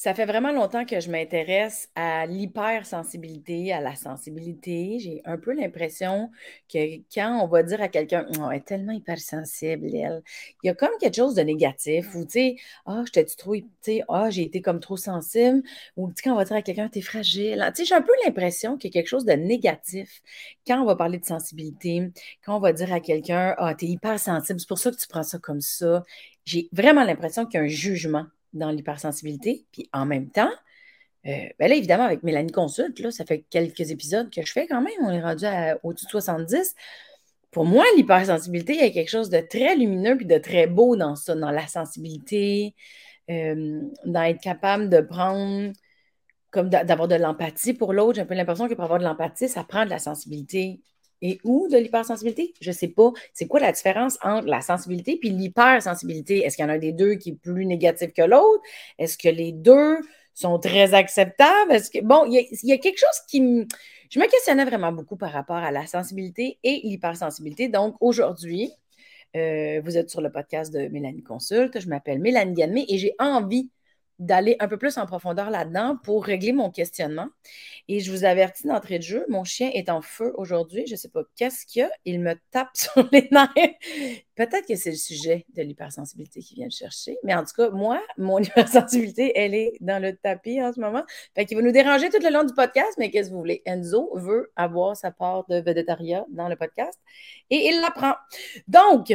Ça fait vraiment longtemps que je m'intéresse à l'hypersensibilité, à la sensibilité. J'ai un peu l'impression que quand on va dire à quelqu'un, oh, elle est tellement hypersensible, elle, il y a comme quelque chose de négatif ou, tu sais, ah, je t'ai trop, tu sais, ah, j'ai été comme trop sensible ou, tu quand on va dire à quelqu'un, t'es fragile. Tu sais, j'ai un peu l'impression qu'il y a quelque chose de négatif quand on va parler de sensibilité, quand on va dire à quelqu'un, ah, t'es hypersensible, c'est pour ça que tu prends ça comme ça. J'ai vraiment l'impression qu'il y a un jugement dans l'hypersensibilité. Puis en même temps, euh, ben là, évidemment, avec Mélanie Consulte, là, ça fait quelques épisodes que je fais quand même. On est rendu au-dessus de 70. Pour moi, l'hypersensibilité, il y a quelque chose de très lumineux puis de très beau dans ça, dans la sensibilité, euh, dans être capable de prendre, comme d'avoir de l'empathie pour l'autre. J'ai un peu l'impression que pour avoir de l'empathie, ça prend de la sensibilité et ou de l'hypersensibilité? Je ne sais pas. C'est quoi la différence entre la sensibilité et l'hypersensibilité? Est-ce qu'il y en a un des deux qui est plus négatif que l'autre? Est-ce que les deux sont très acceptables? Est-ce que bon, il y, a quelque chose qui me. Je me questionnais vraiment beaucoup par rapport à la sensibilité et l'hypersensibilité. Donc aujourd'hui, euh, vous êtes sur le podcast de Mélanie Consulte. Je m'appelle Mélanie Ganmé et j'ai envie d'aller un peu plus en profondeur là-dedans pour régler mon questionnement. Et je vous avertis d'entrée de jeu, mon chien est en feu aujourd'hui. Je ne sais pas qu'est-ce qu'il y a. Il me tape sur les nerfs. Peut-être que c'est le sujet de l'hypersensibilité qui vient de chercher. Mais en tout cas, moi, mon hypersensibilité, elle est dans le tapis en ce moment. Fait qu'il va nous déranger tout le long du podcast, mais qu'est-ce que vous voulez? Enzo veut avoir sa part de végétariat dans le podcast et il l'apprend. Donc,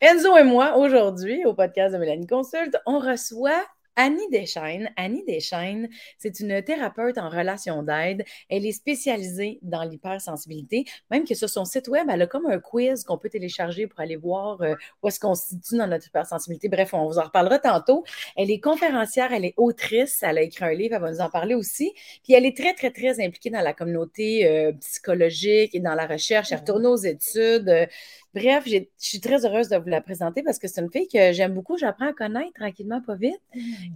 Enzo et moi, aujourd'hui, au podcast de Mélanie Consulte, on reçoit Annie Deschaines. Annie Deschaines, c'est une thérapeute en relation d'aide. Elle est spécialisée dans l'hypersensibilité. Même que sur son site web, elle a comme un quiz qu'on peut télécharger pour aller voir euh, où est-ce qu'on se situe dans notre hypersensibilité. Bref, on vous en reparlera tantôt. Elle est conférencière, elle est autrice, elle a écrit un livre, elle va nous en parler aussi. Puis elle est très, très, très impliquée dans la communauté euh, psychologique et dans la recherche. Elle retourne aux études. Bref, je suis très heureuse de vous la présenter parce que c'est une fille que j'aime beaucoup. J'apprends à connaître tranquillement, pas vite.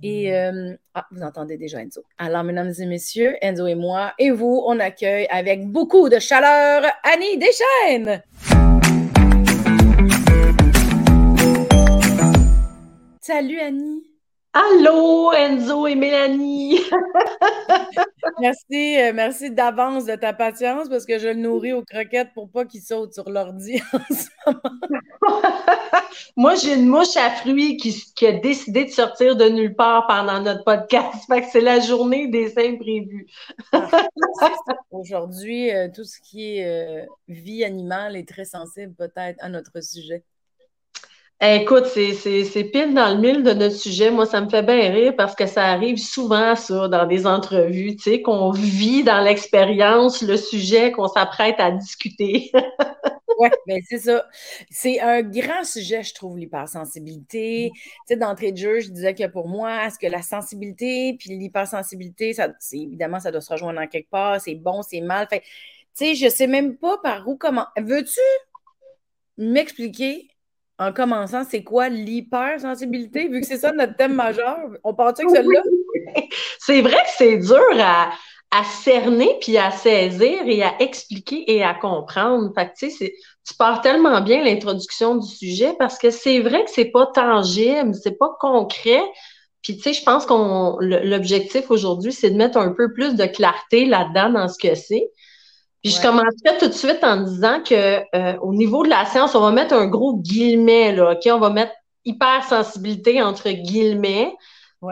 Et mmh. euh, ah, vous entendez déjà Enzo. Alors, mesdames et messieurs, Enzo et moi et vous, on accueille avec beaucoup de chaleur Annie Deschaines. Salut Annie. Allô, Enzo et Mélanie. merci, euh, merci d'avance de ta patience parce que je le nourris aux croquettes pour pas qu'il saute sur l'ordi en ce moment. Moi, j'ai une mouche à fruits qui, a décidé de sortir de nulle part pendant notre podcast. Fait que c'est la journée des imprévus. Aujourd'hui, euh, tout ce qui est euh, vie animale est très sensible peut-être à notre sujet. Écoute, c'est pile dans le mille de notre sujet. Moi, ça me fait bien rire parce que ça arrive souvent, ça, dans des entrevues, tu sais, qu'on vit dans l'expérience le sujet qu'on s'apprête à discuter. oui, bien c'est ça. C'est un grand sujet, je trouve, l'hypersensibilité. Tu sais, d'entrée de jeu, je disais que pour moi, est-ce que la sensibilité puis l'hypersensibilité, ça, évidemment, ça doit se rejoindre en quelque part. C'est bon, c'est mal. Fait tu sais, je sais même pas par où comment. Veux-tu m'expliquer en commençant, c'est quoi l'hypersensibilité, vu que c'est ça notre thème majeur? On part avec celle-là? C'est vrai que c'est dur à, cerner, puis à saisir et à expliquer et à comprendre. Fait que, tu sais, tu pars tellement bien l'introduction du sujet parce que c'est vrai que c'est pas tangible, c'est pas concret. Puis, tu sais, je pense qu'on l'objectif aujourd'hui, c'est de mettre un peu plus de clarté là-dedans dans ce que c'est. Puis je commencerai tout de suite en disant que euh, au niveau de la science, on va mettre un gros guillemet, là, OK? On va mettre hypersensibilité entre guillemets.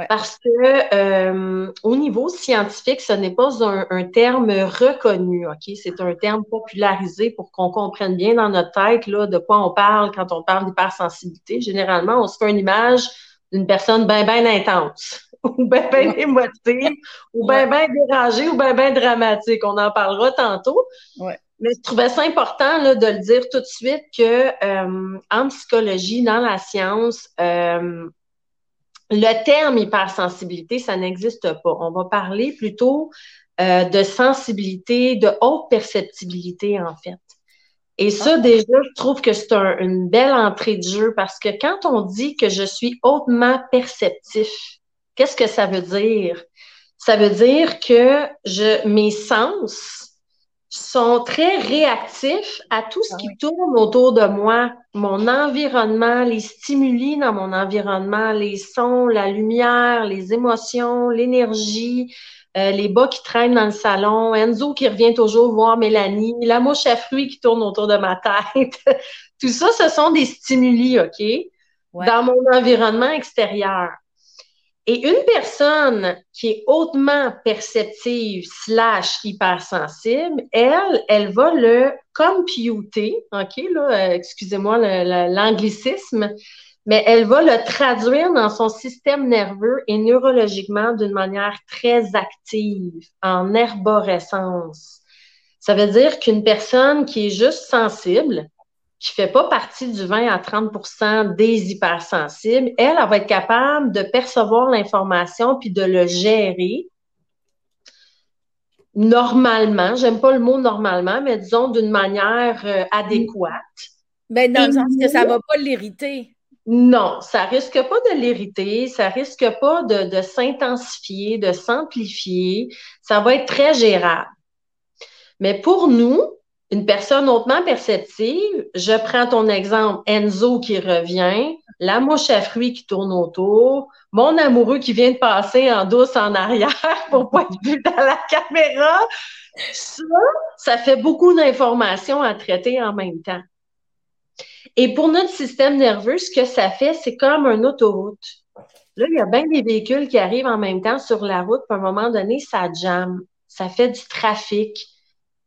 Parce que euh, au niveau scientifique, ce n'est pas un, terme reconnu, OK? C'est un terme popularisé pour qu'on comprenne bien dans notre tête là, de quoi on parle quand on parle d'hypersensibilité. Généralement, on se fait une image d'une personne bien, bien intense. ou bien ben émotive, ou bien ben dérangée, ou bien ben dramatique. On en parlera tantôt. Mais je trouvais ça important là, de le dire tout de suite que euh, en psychologie, dans la science, euh, le terme hypersensibilité, ça n'existe pas. On va parler plutôt euh, de sensibilité, de haute perceptibilité, en fait. Et ça, ah. déjà, je trouve que c'est une belle entrée de jeu parce que quand on dit que je suis hautement perceptif, Qu'est-ce que ça veut dire? Ça veut dire que je, mes sens sont très réactifs à tout ce ah qui tourne autour de moi, mon environnement, les stimuli dans mon environnement, les sons, la lumière, les émotions, l'énergie, euh, les bas qui traînent dans le salon, Enzo qui revient toujours voir Mélanie, la mouche à fruits qui tourne autour de ma tête. Tout ça, ce sont des stimuli, OK? Dans mon environnement extérieur. Et une personne qui est hautement perceptive slash hypersensible, elle, elle va le computer, OK, là, euh, excusez-moi l'anglicisme, mais elle va le traduire dans son système nerveux et neurologiquement d'une manière très active, en herborescence. Ça veut dire qu'une personne qui est juste sensible, qui fait pas partie du 20 à 30% des hypersensibles, elle, elle va être capable de percevoir l'information puis de le gérer normalement, j'aime pas le mot normalement, mais disons d'une manière euh, adéquate. Ben, dans le sens que ça va pas l'irriter. Non, ça risque pas de l'irriter, ça risque pas de s'intensifier, de s'amplifier. Ça va être très gérable. Mais pour nous, une personne hautement perceptive, je prends ton exemple, Enzo qui revient, la mouche à fruits qui tourne autour, mon amoureux qui vient de passer en douce en arrière pour pas être vu dans la caméra. Ça, ça fait beaucoup d'informations à traiter en même temps. Et pour notre système nerveux, ce que ça fait, c'est comme une autoroute. Là, il y a bien des véhicules qui arrivent en même temps sur la route, puis à un moment donné, ça jamme, ça fait du trafic.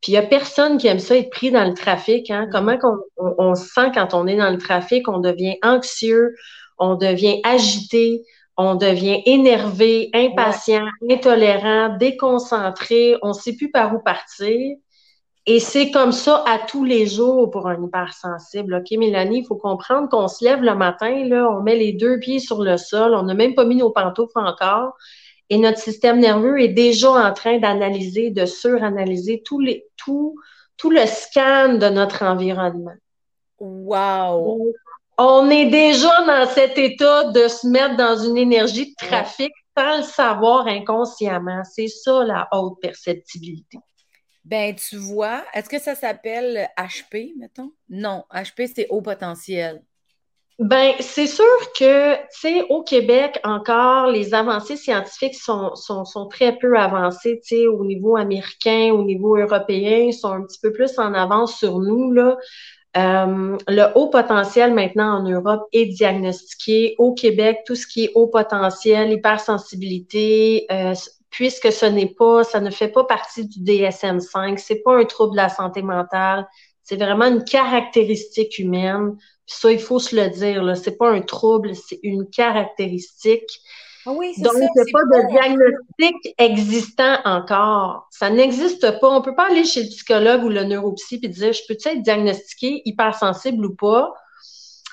Puis il n'y a personne qui aime ça être pris dans le trafic. Hein? Comment on, se sent quand on est dans le trafic? On devient anxieux, on devient agité, on devient énervé, impatient, intolérant, déconcentré, on ne sait plus par où partir. Et c'est comme ça à tous les jours pour un hypersensible. OK, Mélanie, il faut comprendre qu'on se lève le matin, là, on met les deux pieds sur le sol, on n'a même pas mis nos pantoufles encore. Et notre système nerveux est déjà en train d'analyser, de suranalyser tout, les, tout, tout le scan de notre environnement. Wow! On est déjà dans cet état de se mettre dans une énergie de trafic sans le savoir inconsciemment. C'est ça la haute perceptibilité. Ben, tu vois, est-ce que ça s'appelle HP, mettons? Non, HP, c'est haut potentiel. Ben, c'est sûr que, tu sais, au Québec, encore, les avancées scientifiques sont, sont, sont très peu avancées, tu sais, au niveau américain, au niveau européen, ils sont un petit peu plus en avance sur nous, là. Euh, le haut potentiel maintenant en Europe est diagnostiqué. Au Québec, tout ce qui est haut potentiel, hypersensibilité, euh, puisque ce n'est pas, ça ne fait pas partie du DSM-5, c'est pas un trouble de la santé mentale, c'est vraiment une caractéristique humaine ça, il faut se le dire, là, c'est pas un trouble, c'est une caractéristique. Ah oui, Donc, il n'y a pas de diagnostic existant encore. Ça n'existe pas. On ne peut pas aller chez le psychologue ou le neuropsy et dire, je peux-tu être diagnostiqué hypersensible ou pas?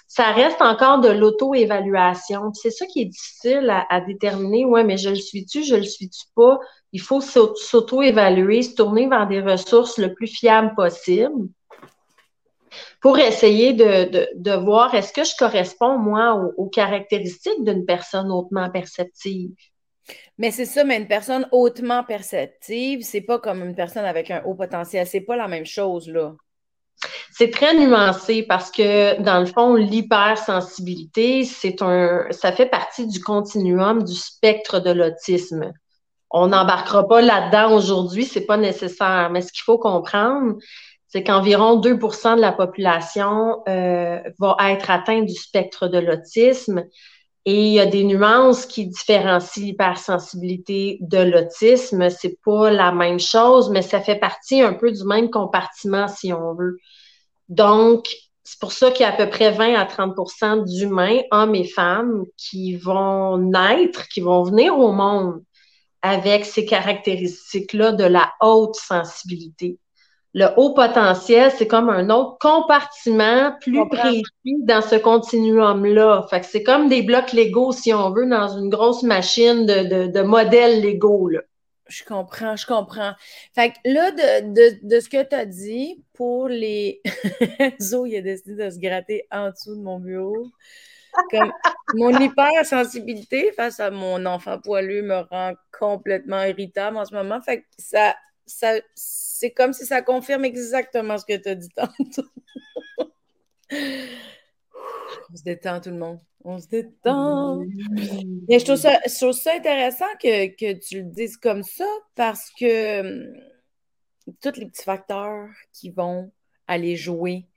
Ça reste encore de l'auto-évaluation. C'est ça qui est difficile à, à, déterminer. Ouais, mais je le suis-tu, je le suis-tu pas? Il faut s'auto-évaluer, se tourner vers des ressources le plus fiables possible pour essayer de, voir est-ce que je corresponds, moi, aux, caractéristiques d'une personne hautement perceptive. Mais c'est ça, mais une personne hautement perceptive, c'est pas comme une personne avec un haut potentiel. C'est pas la même chose, là. C'est très nuancé parce que, dans le fond, l'hypersensibilité, c'est un, ça fait partie du continuum du spectre de l'autisme. On n'embarquera pas là-dedans aujourd'hui, c'est pas nécessaire. Mais ce qu'il faut comprendre, c'est qu'environ 2% de la population euh, va être atteinte du spectre de l'autisme. Et il y a des nuances qui différencient l'hypersensibilité de l'autisme. C'est pas la même chose, mais ça fait partie un peu du même compartiment, si on veut. Donc, c'est pour ça qu'il y a à peu près 20 à 30% d'humains, hommes et femmes, qui vont naître, qui vont venir au monde avec ces caractéristiques-là de la haute sensibilité le haut potentiel, c'est comme un autre compartiment plus précis dans ce continuum-là. Fait que c'est comme des blocs Lego, si on veut, dans une grosse machine de, de, modèles Lego. Là. Je comprends, je comprends. Fait que là, de, de ce que tu as dit, pour les. Zo, il a décidé de se gratter en dessous de mon bureau. Comme mon hypersensibilité face à mon enfant poilu me rend complètement irritable en ce moment. Fait que ça, ça, c'est comme si ça confirme exactement ce que tu as dit tantôt. On se détend, tout le monde. On se détend. Mais je trouve ça, intéressant que, tu le dises comme ça parce que hum, tous les petits facteurs qui vont aller jouer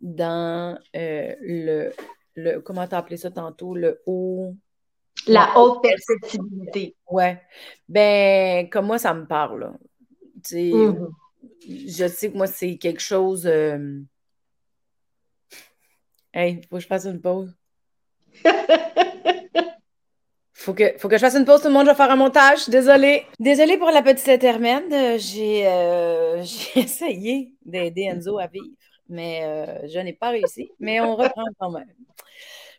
dans euh, le, le. Comment t'as appelé ça tantôt? Le haut. La haute perceptibilité. Ouais. Ben, comme moi, ça me parle. Je sais que moi, c'est quelque chose. Euh, hey, faut que je fasse une pause. Faut que, faut que je fasse une pause, tout le monde, je vais faire un montage. Désolée. Désolée pour la petite intermède. J'ai euh, essayé d'aider Enzo à vivre, mais euh, je n'ai pas réussi. Mais on reprend quand même.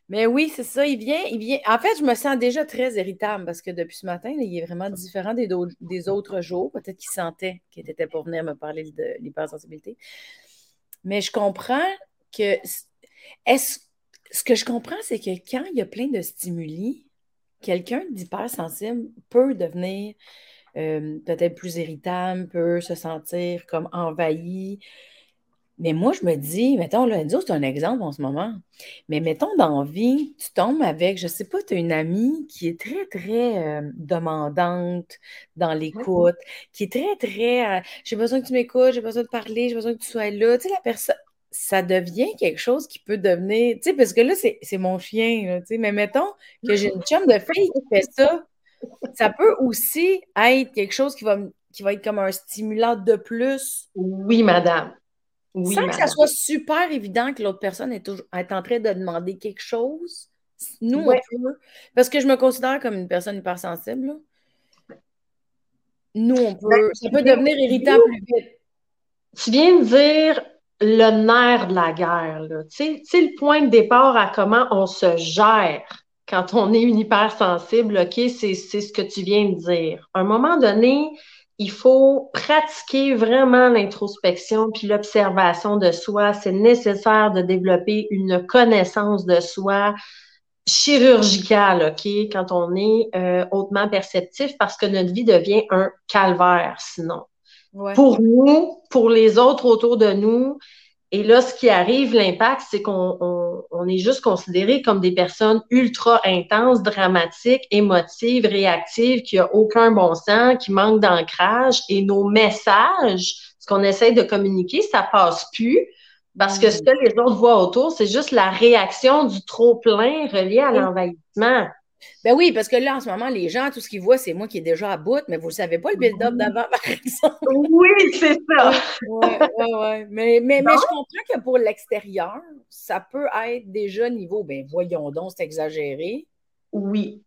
Mais oui, c'est ça, il vient, il vient. En fait, je me sens déjà très irritable parce que depuis ce matin, il est vraiment différent des, autres jours. Peut-être qu'il sentait qu'il était pour venir me parler de l'hypersensibilité. Mais je comprends que. Est-ce, ce que je comprends, c'est que quand il y a plein de stimuli, quelqu'un d'hypersensible peut devenir euh, peut-être plus irritable, peut se sentir comme envahi, mais moi, je me dis, mettons, là, c'est un exemple en ce moment. Mais mettons, dans vie, tu tombes avec, je sais pas, tu as une amie qui est très, très euh, demandante dans l'écoute, qui est très, très, euh, j'ai besoin que tu m'écoutes, j'ai besoin de parler, j'ai besoin que tu sois là. Tu sais, la personne, ça devient quelque chose qui peut devenir, tu sais, parce que là, c'est mon chien, tu sais, mais mettons que j'ai une chum de fille qui fait ça, ça peut aussi être quelque chose qui va, qui va être comme un stimulant de plus. Oui, madame. Sans que ça soit super évident que l'autre personne est, toujours, est en train de demander quelque chose, nous, on peut. Parce que je me considère comme une personne hypersensible. Nous, on peut. Ben, ça peut devenir irritant plus vite. Tu viens de dire le nerf de la guerre. Tu sais, le point de départ à comment on se gère quand on est une hypersensible, OK, c'est ce que tu viens de dire. À un moment donné, il faut pratiquer vraiment l'introspection puis l'observation de soi. C'est nécessaire de développer une connaissance de soi chirurgicale, OK, quand on est euh, hautement perceptif parce que notre vie devient un calvaire sinon. Pour nous, pour les autres autour de nous, et là, ce qui arrive, l'impact, c'est qu'on on, est juste considéré comme des personnes ultra intenses, dramatiques, émotives, réactives, qui a aucun bon sens, qui manquent d'ancrage. Et nos messages, ce qu'on essaie de communiquer, ça passe plus. Parce que ce que les autres voient autour, c'est juste la réaction du trop-plein relié à l'envahissement. Ben oui, parce que là, en ce moment, les gens, tout ce qu'ils voient, c'est moi qui est déjà à bout, mais vous ne savez pas le build-up d'avant, par exemple. Oui, c'est ça. Oui, oui, oui. Mais, mais, mais, je comprends que pour l'extérieur, ça peut être déjà niveau, ben voyons donc, c'est exagéré. Oui,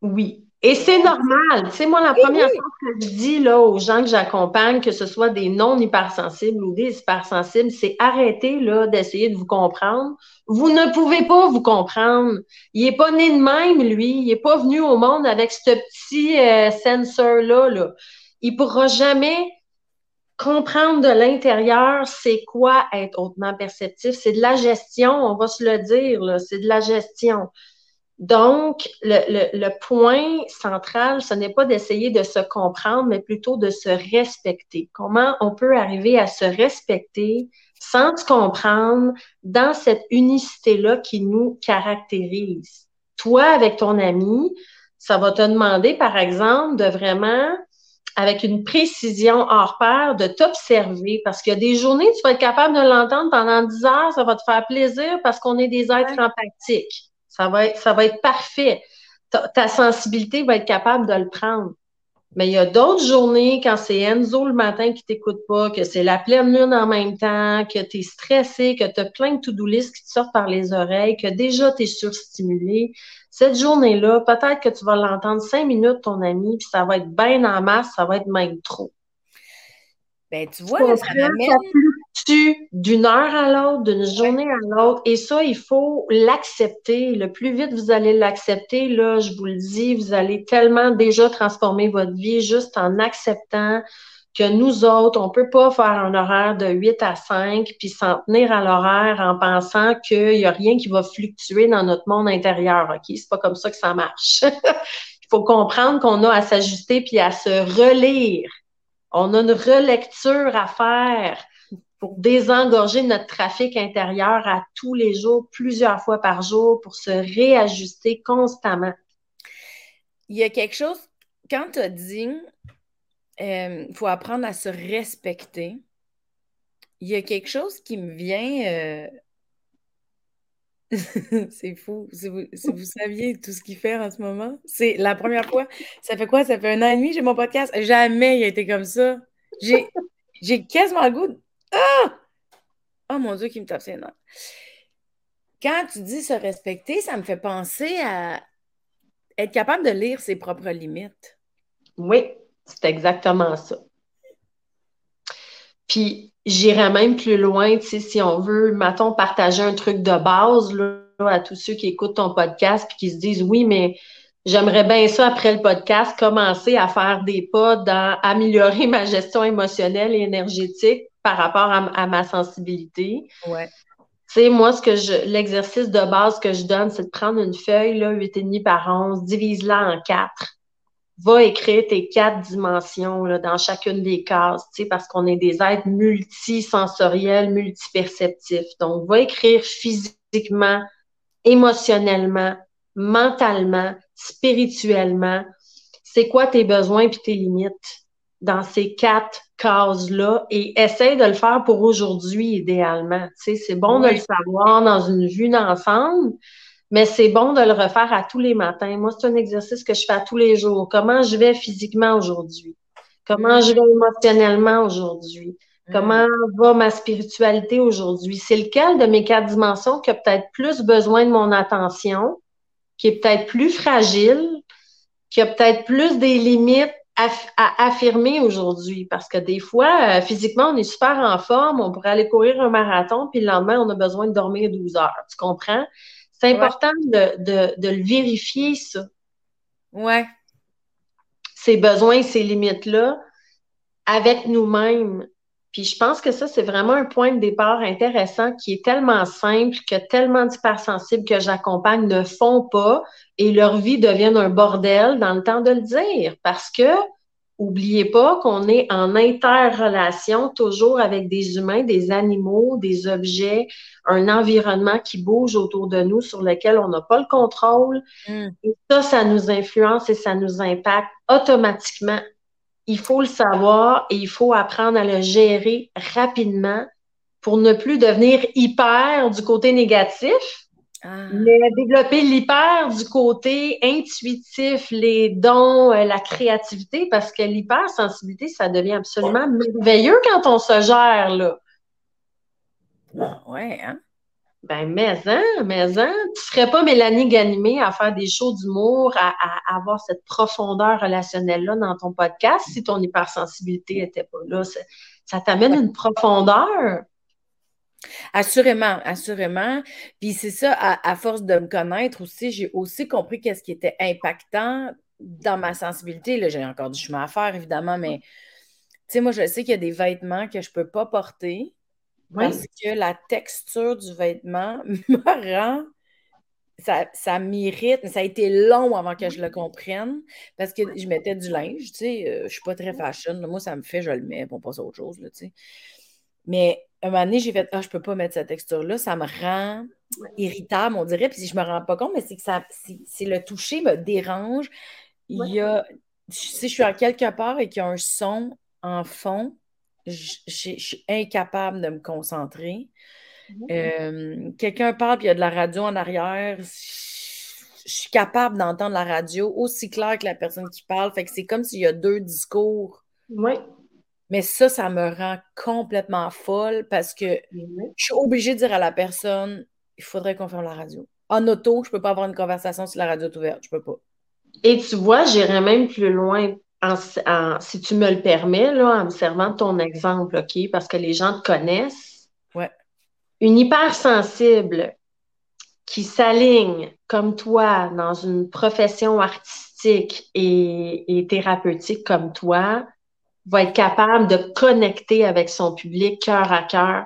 oui. Et c'est normal. Tu sais, moi, la première chose que je dis là, aux gens que j'accompagne, que ce soit des non-hypersensibles ou des hypersensibles, c'est arrêter là, d'essayer de vous comprendre. Vous ne pouvez pas vous comprendre. Il n'est pas né de même, lui. Il n'est pas venu au monde avec ce petit euh, sensor-là. Là. Il pourra jamais comprendre de l'intérieur c'est quoi être hautement perceptif. C'est de la gestion, on va se le dire, c'est de la gestion. Donc, le, point central, ce n'est pas d'essayer de se comprendre, mais plutôt de se respecter. Comment on peut arriver à se respecter sans se comprendre dans cette unicité-là qui nous caractérise? Toi, avec ton ami, ça va te demander, par exemple, de vraiment, avec une précision hors pair, de t'observer parce qu'il y a des journées, tu vas être capable de l'entendre pendant 10 heures, ça va te faire plaisir parce qu'on est des êtres empathiques. Ça va être, ça va être parfait. Ta, sensibilité va être capable de le prendre. Mais il y a d'autres journées quand c'est Enzo le matin qui t'écoute pas, que c'est la pleine lune en même temps, que tu es stressé, que tu as plein de to-do list qui te sortent par les oreilles, que déjà tu es surstimulé. Cette journée-là, peut-être que tu vas l'entendre cinq minutes, ton ami, puis ça va être bien en masse, ça va être même trop. Ben, tu vois, là, ça d'une heure à l'autre, d'une journée à l'autre. Et ça, il faut l'accepter. Le plus vite vous allez l'accepter, là, je vous le dis, vous allez tellement déjà transformer votre vie juste en acceptant que nous autres, on peut pas faire un horaire de 8 à 5 puis s'en tenir à l'horaire en pensant qu'il y a rien qui va fluctuer dans notre monde intérieur. OK? C'est pas comme ça que ça marche. il faut comprendre qu'on a à s'ajuster puis à se relire On a une relecture à faire pour désengorger notre trafic intérieur à tous les jours, plusieurs fois par jour, pour se réajuster constamment. Il y a quelque chose, quand tu as dit, il euh, faut apprendre à se respecter, il y a quelque chose qui me vient. Euh, c'est fou. Si vous, saviez tout ce qu'il fait en ce moment, c'est la première fois. Ça fait quoi? Ça fait un an et demi, j'ai mon podcast. Jamais il a été comme ça. J'ai, j'ai quasiment le goût. Ah! Oh mon Dieu, qui me tape ses notes. Quand tu dis se respecter, ça me fait penser à être capable de lire ses propres limites. Oui, c'est exactement ça. Puis, j'irais même plus loin, si on veut, mettons, partager un truc de base à tous ceux qui écoutent ton podcast puis qui se disent oui, mais j'aimerais bien ça après le podcast, commencer à faire des pas dans améliorer ma gestion émotionnelle et énergétique par rapport à, ma sensibilité. Ouais. Tu sais, moi, ce que je, l'exercice de base que je donne, c'est de prendre une feuille, là, 8,5 par 11, divise-la en quatre va écrire tes quatre dimensions là, dans chacune des cases, parce qu'on est des êtres multisensoriels, multiperceptifs. Donc, va écrire physiquement, émotionnellement, mentalement, spirituellement, c'est quoi tes besoins puis tes limites dans ces quatre cases-là et essaye de le faire pour aujourd'hui idéalement. c'est bon de le savoir dans une vue d'ensemble, mais c'est bon de le refaire à tous les matins. Moi, c'est un exercice que je fais à tous les jours. Comment je vais physiquement aujourd'hui? Comment je vais émotionnellement aujourd'hui? Mm. Comment va ma spiritualité aujourd'hui? C'est lequel de mes quatre dimensions qui a peut-être plus besoin de mon attention, qui est peut-être plus fragile, qui a peut-être plus des limites à, affirmer aujourd'hui? Parce que des fois, euh, physiquement, on est super en forme, on pourrait aller courir un marathon, puis le lendemain, on a besoin de dormir 12 heures. Tu comprends? C'est important de, le vérifier, ça. Ouais. Ces besoins, ces limites-là, avec nous-mêmes. Puis je pense que ça, c'est vraiment un point de départ intéressant qui est tellement simple que tellement d'hypersensibles que j'accompagne ne font pas et leur vie devient un bordel dans le temps de le dire. Parce que Oubliez pas qu'on est en interrelation toujours avec des humains, des animaux, des objets, un environnement qui bouge autour de nous sur lequel on n'a pas le contrôle. Mm. Et ça, ça nous influence et ça nous impacte automatiquement. Il faut le savoir et il faut apprendre à le gérer rapidement pour ne plus devenir hyper du côté négatif, ah. Mais développer l'hyper du côté intuitif, les dons, euh, la créativité, parce que l'hypersensibilité, ça devient absolument merveilleux quand on se gère, là. Ouais, hein? Ben, mais hein, mais hein, tu serais pas Mélanie Ganimé à faire des shows d'humour, à, avoir cette profondeur relationnelle-là dans ton podcast si ton hypersensibilité était pas là? Ça, t'amène une profondeur? Assurément, assurément. Puis c'est ça, à, force de me connaître aussi, j'ai aussi compris qu'est-ce qui était impactant dans ma sensibilité. Là, j'ai encore du chemin à faire, évidemment, mais tu sais, moi, je sais qu'il y a des vêtements que je ne peux pas porter parce que la texture du vêtement me rend. Ça, ça m'irrite, mais ça a été long avant que je le comprenne parce que je mettais du linge, tu sais, euh, je ne suis pas très fashion. moi, ça me fait, je le mets, pour pas autre chose, tu sais. Mais un moment donné, j'ai fait Ah, je peux pas mettre cette texture-là, ça me rend irritable, on dirait. Puis si je me rends pas compte, mais c'est que ça, c'est le toucher me dérange. Il y a, si je suis en quelque part et qu'il y a un son en fond, je, suis incapable de me concentrer. Euh, quelqu'un parle puis il y a de la radio en arrière. Je suis capable d'entendre la radio aussi clair que la personne qui parle. Fait que c'est comme s'il y a deux discours. Oui. Mais ça, ça me rend complètement folle parce que je suis obligée de dire à la personne il faudrait qu'on ferme la radio. En auto, je ne peux pas avoir une conversation si la radio est ouverte. Je peux pas. Et tu vois, j'irais même plus loin. Si tu me le permets, là, en me servant de ton exemple, OK? Parce que les gens te connaissent. Ouais. Une hypersensible qui s'aligne comme toi dans une profession artistique et thérapeutique comme toi, va être capable de connecter avec son public cœur à cœur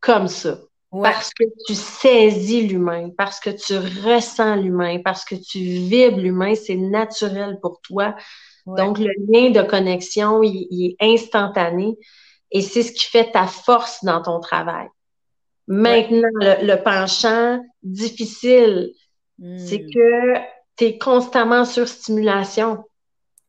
comme ça. Parce que tu saisis l'humain, parce que tu ressens l'humain, parce que tu vibres l'humain, c'est naturel pour toi. Donc, le lien de connexion, il, est instantané et c'est ce qui fait ta force dans ton travail. Maintenant, le, penchant difficile, c'est hmm. que tu es constamment sur stimulation.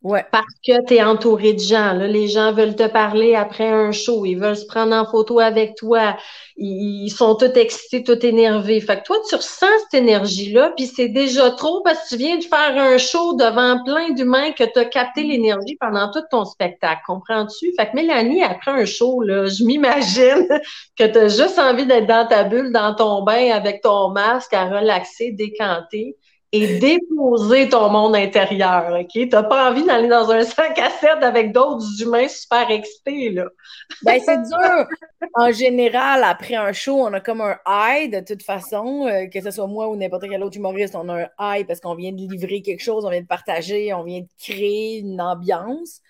Ouais. Parce que tu es entouré de gens. Là, les gens veulent te parler après un show. Ils veulent se prendre en photo avec toi. Ils, sont tous excités, tous énervés. Fait que toi, tu ressens cette énergie-là, puis c'est déjà trop parce que tu viens de faire un show devant plein d'humains que tu as capté l'énergie pendant tout ton spectacle. Comprends-tu? Fait que Mélanie, après un show, là, je m'imagine que tu as juste envie d'être dans ta bulle, dans ton bain, avec ton masque, à relaxer, décanter et déposer ton monde intérieur, OK? T'as pas envie d'aller dans un 5 à 7 avec d'autres humains super excités, là. Ben, c'est dur. En général, après un show, on a comme un high de toute façon, euh, que ce soit moi ou n'importe quel autre humoriste, on a un high parce qu'on vient de livrer quelque chose, on vient de partager, on vient de créer une ambiance.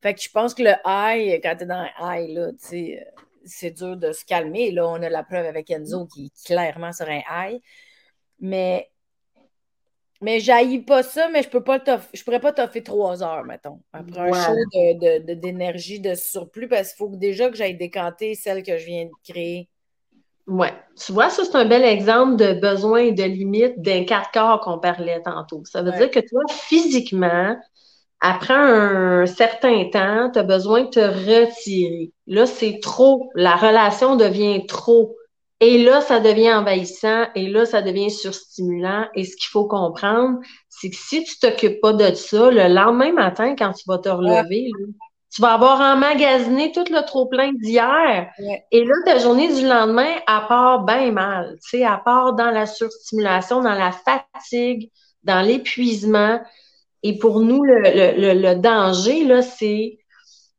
Fait que je pense que le high, quand t'es dans un high, là, tu euh, c'est dur de se calmer. Là, on a la preuve avec Enzo qui est clairement sur un high. Mais mais j'haïs pas ça, mais je peux pas je pourrais pas t'offrir trois heures, mettons, après un show d'énergie, de, de, surplus, parce qu'il faut déjà que j'aille décanter celle que je viens de créer. Ouais. Tu vois, ça, c'est un bel exemple de besoin et de limite d'un quatre corps qu'on parlait tantôt. Ça veut dire que toi, physiquement, après un certain temps, tu as besoin de te retirer. Là, c'est trop. La relation devient trop. Et là, ça devient envahissant et là, ça devient surstimulant. Et ce qu'il faut comprendre, c'est que si tu t'occupes pas de ça, le lendemain matin, quand tu vas te relever, tu vas avoir emmagasiné tout le trop-plein d'hier. Et là, ta journée du lendemain, à part bien mal. Tu sais, à part dans la surstimulation, dans la fatigue, dans l'épuisement. Et pour nous, le, le, le danger, là, c'est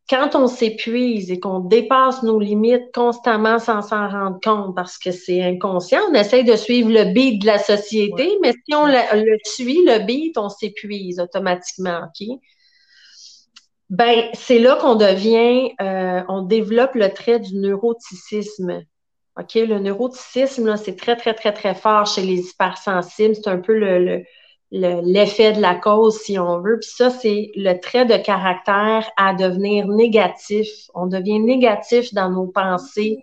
quand on s'épuise et qu'on dépasse nos limites constamment sans s'en rendre compte parce que c'est inconscient, on essaye de suivre le beat de la société, mais si on le, suit, le beat, on s'épuise automatiquement, OK? Ben, c'est là qu'on devient, euh, on développe le trait du neuroticisme. OK? Le neuroticisme, c'est très, très, très, très fort chez les hypersensibles. C'est un peu le l'effet de la cause, si on veut. Puis ça, c'est le trait de caractère à devenir négatif. On devient négatif dans nos pensées.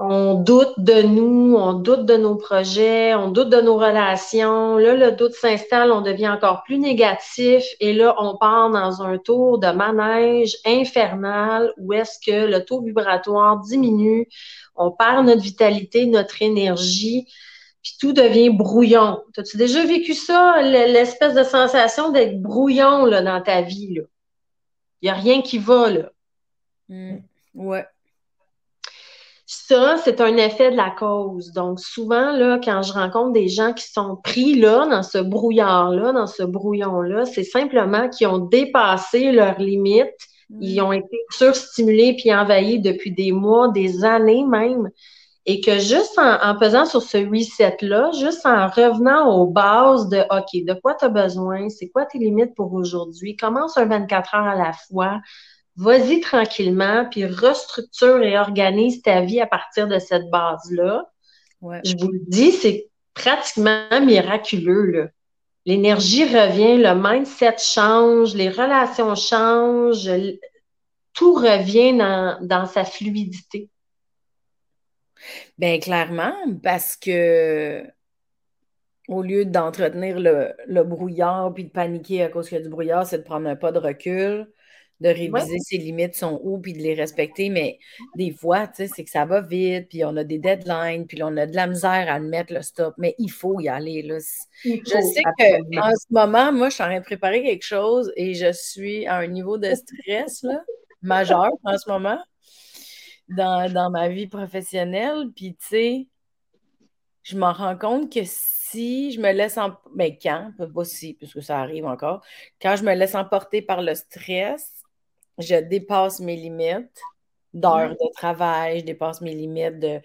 On doute de nous, on doute de nos projets, on doute de nos relations. Là, le doute s'installe, on devient encore plus négatif et là, on part dans un tour de manège infernal où est-ce que le taux vibratoire diminue, on perd notre vitalité, notre énergie puis tout devient brouillon. As-tu déjà vécu ça, l'espèce de sensation d'être brouillon là, dans ta vie? Il n'y a rien qui va, là. Mm. Ouais. Ça, c'est un effet de la cause. Donc, souvent, là, quand je rencontre des gens qui sont pris là, dans ce brouillard-là, dans ce brouillon-là, c'est simplement qu'ils ont dépassé leurs limites. Ils mm. ont été surstimulés puis envahis depuis des mois, des années même et que juste en, faisant sur ce reset-là, juste en revenant aux bases de OK, de quoi tu as besoin, c'est quoi tes limites pour aujourd'hui, commence un 24 heures à la fois, vas-y tranquillement, puis restructure et organise ta vie à partir de cette base-là. Je vous le dis, c'est pratiquement miraculeux. L'énergie revient, le mindset change, les relations changent, tout revient dans sa fluidité. Bien, clairement, parce que au lieu d'entretenir le, brouillard puis de paniquer à cause qu'il y a du brouillard, c'est de prendre un pas de recul, de réviser ses limites sont où puis de les respecter. Mais des fois, tu sais, c'est que ça va vite, puis on a des deadlines, puis on a de la misère à mettre le stop. Mais il faut y aller. Là. je sais qu'en ce moment, moi, je suis en train de préparer quelque chose et je suis à un niveau de stress là, majeur en ce moment dans, ma vie professionnelle. Puis, tu sais, je m'en rends compte que si je me laisse en... Ben, quand, pas si, puisque ça arrive encore, quand je me laisse emporter par le stress, je dépasse mes limites d'heures de travail, je dépasse mes limites de,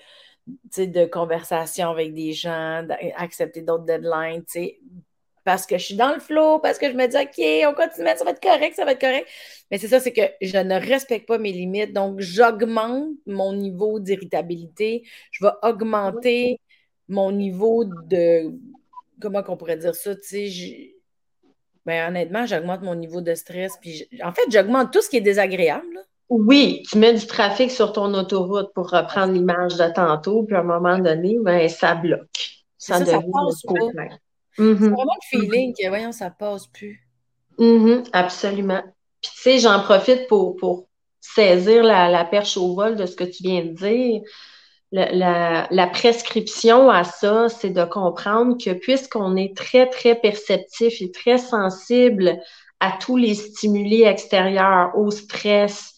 de conversation avec des gens, d'accepter d'autres deadlines, tu sais, parce que je suis dans le flow, parce que je me dis, OK, on continue, ça va être correct, ça va être correct. Mais c'est ça, c'est que je ne respecte pas mes limites. Donc, j'augmente mon niveau d'irritabilité. Je vais augmenter mon niveau de. Comment qu'on pourrait dire ça? Tu sais, Ben, honnêtement, j'augmente mon niveau de stress. Puis en fait, j'augmente tout ce qui est désagréable. Oui, tu mets du trafic sur ton autoroute pour reprendre l'image de tantôt, puis à un moment donné, ben, ça bloque. Ça, ça, passe plus. C'est mm-hmm. vraiment le feeling que, voyons, ça passe plus. Mm-hmm, absolument. Puis, tu sais, j'en profite pour, pour saisir la, perche au vol de ce que tu viens de dire. La, prescription à ça, c'est de comprendre que puisqu'on est très, très perceptif et très sensible à tous les stimuli extérieurs, au stress,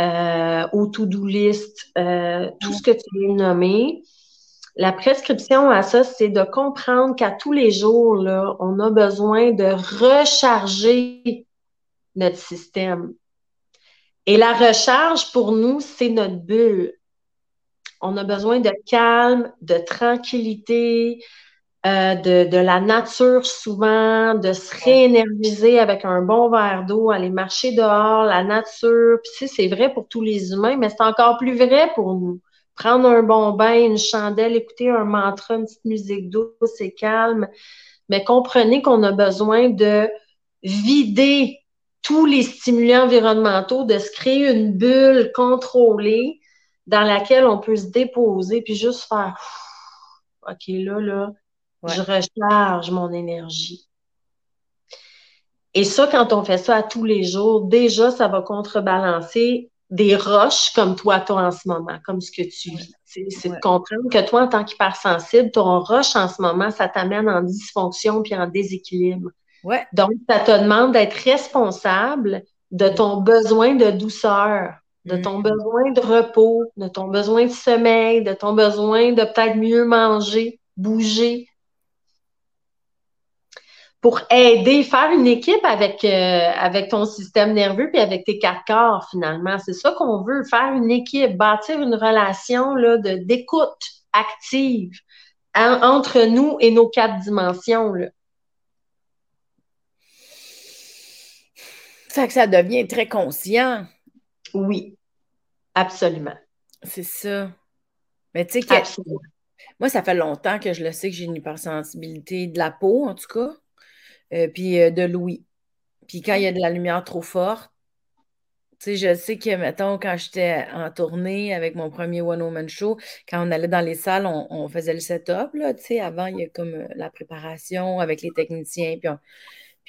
euh, au to-do list, euh, tout ce que tu viens de nommer, la prescription à ça, c'est de comprendre qu'à tous les jours, là, on a besoin de recharger notre système. Et la recharge, pour nous, c'est notre bulle. On a besoin de calme, de tranquillité, euh, de, la nature souvent, de se réénergiser avec un bon verre d'eau, aller marcher dehors, la nature. Puis c'est vrai pour tous les humains, mais c'est encore plus vrai pour nous prendre un bon bain, une chandelle, écouter un mantra, une petite musique douce et calme. Mais comprenez qu'on a besoin de vider tous les stimulants environnementaux, de se créer une bulle contrôlée dans laquelle on peut se déposer puis juste faire OK, là, là, je recharge mon énergie. Et ça, quand on fait ça à tous les jours, déjà, ça va contrebalancer des roches comme toi, toi, en ce moment, comme ce que tu vis. C'est de comprendre que toi, en tant qu'hypersensible, ton roche en ce moment, ça t'amène en dysfonction puis en déséquilibre. Ouais. Donc, ça te demande d'être responsable de ton besoin de douceur, de ton mm. besoin de repos, de ton besoin de sommeil, de ton besoin de peut-être mieux manger, bouger, pour aider, faire une équipe avec, euh, avec ton système nerveux puis avec tes quatre corps, finalement. C'est ça qu'on veut, faire une équipe, bâtir une relation là, de, d'écoute active entre nous et nos quatre dimensions. Là. Fait que ça devient très conscient. Oui, absolument. C'est ça. Mais tu sais, moi, ça fait longtemps que je le sais que j'ai une hypersensibilité de la peau, en tout cas. Euh, puis euh, de Louis. Puis quand il y a de la lumière trop forte, tu sais, je sais que, mettons, quand j'étais en tournée avec mon premier One Woman Show, quand on allait dans les salles, on, faisait le setup, là, tu sais, avant, il y a comme euh, la préparation avec les techniciens, puis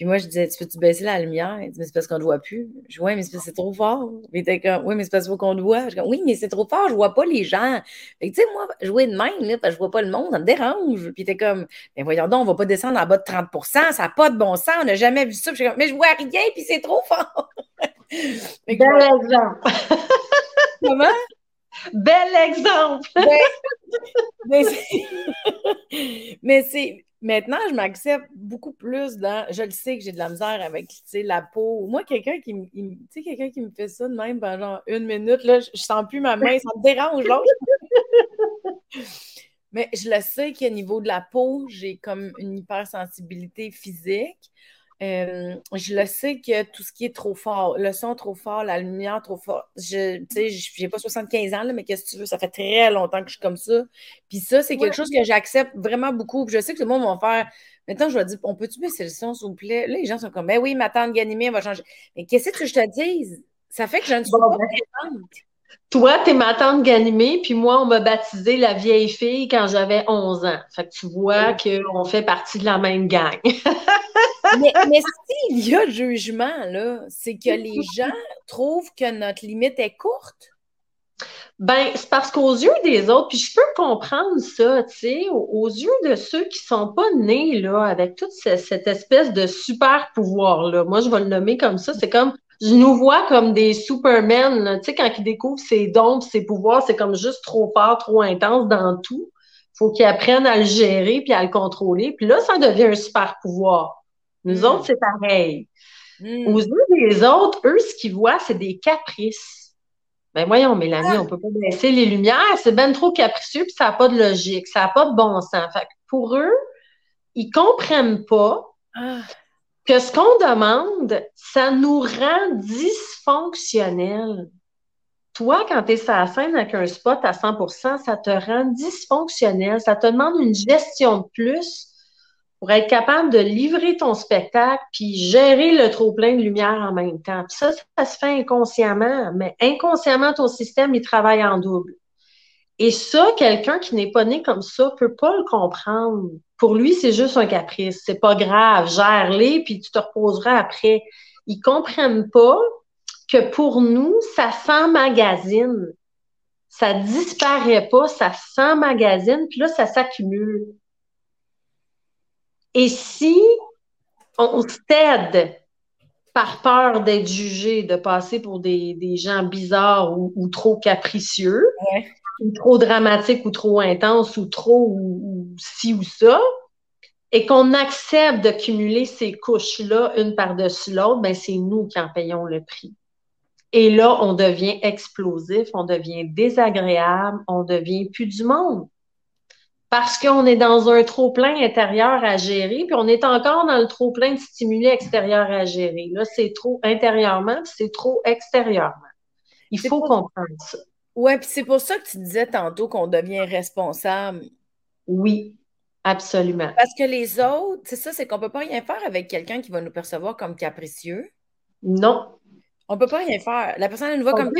puis moi, je disais, tu peux-tu baisser la lumière? Il dit, mais c'est parce qu'on ne voit plus. Je dis, oui, mais c'est trop fort. Il était comme, oui, mais c'est parce qu'on te voit. Je dis, oui, mais c'est trop fort, je ne vois pas les gens. Fait tu sais, moi, jouer de même, là, parce que je ne vois pas le monde, ça me dérange. Puis était comme, mais voyons donc, on ne va pas descendre en bas de 30% ça n'a pas de bon sens, on n'a jamais vu ça. je mais je vois rien, puis c'est trop fort. Bel exemple. Comment? Bel exemple. Ben, mais c'est Maintenant, je m'accepte beaucoup plus dans. Je le sais que j'ai de la misère avec la peau. Moi, quelqu'un qui, me, quelqu'un qui me fait ça de même pendant une minute, là, je, ne sens plus ma main, ça me dérange. Mais je le sais qu'au niveau de la peau, j'ai comme une hypersensibilité physique. Euh, je le sais que tout ce qui est trop fort, le son trop fort, la lumière trop fort, je n'ai pas 75 ans, mais qu'est-ce que tu veux, ça fait très longtemps que je suis comme ça. Puis ça, c'est quelque chose que j'accepte vraiment beaucoup. je sais que le monde va faire. Maintenant, je vais dire, on peut-tu baisser le son, s'il vous plaît? Là, les gens sont comme, ben oui, ma tante Ganimé va changer. Mais qu'est-ce que je te dise? Ça fait que je ne suis pas ben, Toi, tu es ma tante Ganimé, puis moi, on m'a baptisé la vieille fille quand j'avais 11 ans. Fait que tu vois qu'on fait partie de la même gang. mais, mais s'il y a jugement, là, c'est que les gens trouvent que notre limite est courte? Ben, c'est parce qu'aux yeux des autres, puis je peux comprendre ça, tu sais, aux, yeux de ceux qui sont pas nés, là, avec toute cette, espèce de super pouvoir-là. Moi, je vais le nommer comme ça. C'est comme, je nous vois comme des Supermen, tu sais, quand ils découvrent ses dons, ses pouvoirs, c'est comme juste trop fort, trop intense dans tout. Faut qu'ils apprennent à le gérer puis à le contrôler. Puis là, ça devient un super pouvoir. Nous hmm. autres, c'est pareil. Hmm. Aux yeux des autres, eux, ce qu'ils voient, c'est des caprices. Ben voyons, Mélanie, ah. on peut pas baisser les lumières, c'est bien trop capricieux, puis ça n'a pas de logique, ça n'a pas de bon sens. Fait que pour eux, ils comprennent pas ah. Que ce qu'on demande, ça nous rend dysfonctionnels. Toi, quand tu es sur la scène avec un spot à 100% ça te rend dysfonctionnel. Ça te demande une gestion de plus pour être capable de livrer ton spectacle puis gérer le trop-plein de lumière en même temps. ça, ça se fait inconsciemment, mais inconsciemment, ton système, il travaille en double. Et ça, quelqu'un qui n'est pas né comme ça peut pas le comprendre. Pour lui, c'est juste un caprice. C'est pas grave. Gère-les, puis tu te reposeras après. Ils comprennent pas que pour nous, ça s'emmagasine. Ça disparaît pas, ça s'emmagasine, puis là, ça s'accumule. Et si on s'aide par peur d'être jugé, de passer pour des, gens bizarres ou, trop capricieux, ou trop dramatiques ou trop intenses ou trop ou, ci ou ça, et qu'on accepte de cumuler ces couches-là une par-dessus l'autre, ben c'est nous qui en payons le prix. Et là, on devient explosif, on devient désagréable, on devient plus du monde parce qu'on est dans un trop-plein intérieur à gérer, puis on est encore dans le trop-plein de stimuli extérieurs à gérer. Là, c'est trop intérieurement, puis c'est trop extérieurement. Il faut comprendre ça. Oui, puis c'est pour ça que tu disais tantôt qu'on devient responsable. Oui, absolument. Parce que les autres, c'est ça, c'est qu'on ne peut pas rien faire avec quelqu'un qui va nous percevoir comme capricieux. Non, on ne peut pas rien faire. La personne, elle nous voit comme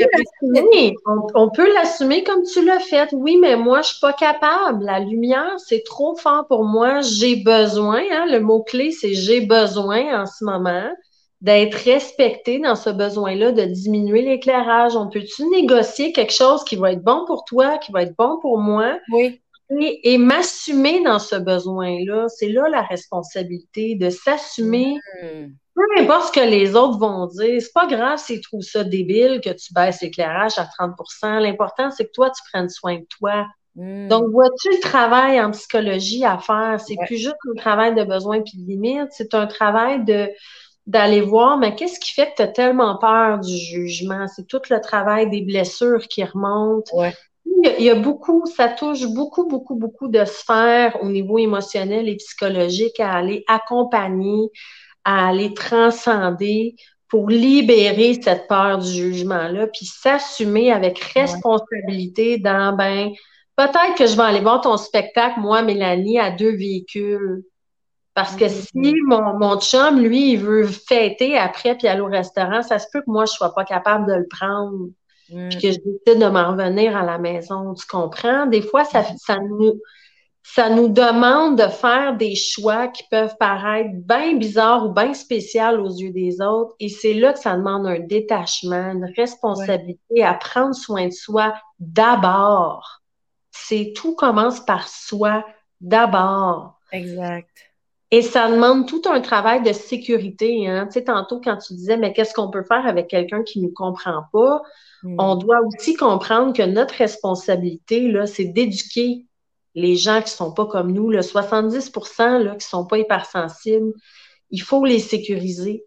on, on, peut l'assumer comme tu l'as fait. Oui, mais moi, je ne suis pas capable. La lumière, c'est trop fort pour moi. J'ai besoin. Hein, le mot-clé, c'est j'ai besoin en ce moment d'être respecté dans ce besoin-là, de diminuer l'éclairage. On peut-tu négocier quelque chose qui va être bon pour toi, qui va être bon pour moi? Oui. Et, m'assumer dans ce besoin-là, c'est là la responsabilité de s'assumer. Hmm peu importe ce que les autres vont dire, c'est pas grave s'ils trouvent ça débile que tu baisses l'éclairage à 30% L'important, c'est que toi, tu prennes soin de toi. Hmm. Donc, vois-tu le travail en psychologie à faire? C'est plus juste un travail de besoin et de limite, c'est un travail de d'aller voir, mais qu'est-ce qui fait que tu as tellement peur du jugement? C'est tout le travail des blessures qui remontent. Il y, a, beaucoup, ça touche beaucoup, beaucoup, beaucoup de sphères au niveau émotionnel et psychologique à aller accompagner à aller transcender pour libérer cette peur du jugement-là, puis s'assumer avec responsabilité dans, ben, peut-être que je vais aller voir ton spectacle, moi, Mélanie, à deux véhicules. Parce que si mon, mon chum, lui, il veut fêter après puis aller au restaurant, ça se peut que moi, je sois pas capable de le prendre. Puis que je décide de m'en revenir à la maison. Tu comprends? Des fois, ça, ça nous ça nous demande de faire des choix qui peuvent paraître bien bizarres ou bien spéciaux aux yeux des autres. Et c'est là que ça demande un détachement, une responsabilité à prendre soin de soi d'abord. C'est tout commence par soi d'abord. Exact. Et ça demande tout un travail de sécurité. Hein. Tu sais, tantôt, quand tu disais, mais qu'est-ce qu'on peut faire avec quelqu'un qui ne nous comprend pas? Hmm. On doit aussi comprendre que notre responsabilité, là, c'est d'éduquer les gens qui sont pas comme nous, le 70% là, qui sont pas hypersensibles, il faut les sécuriser.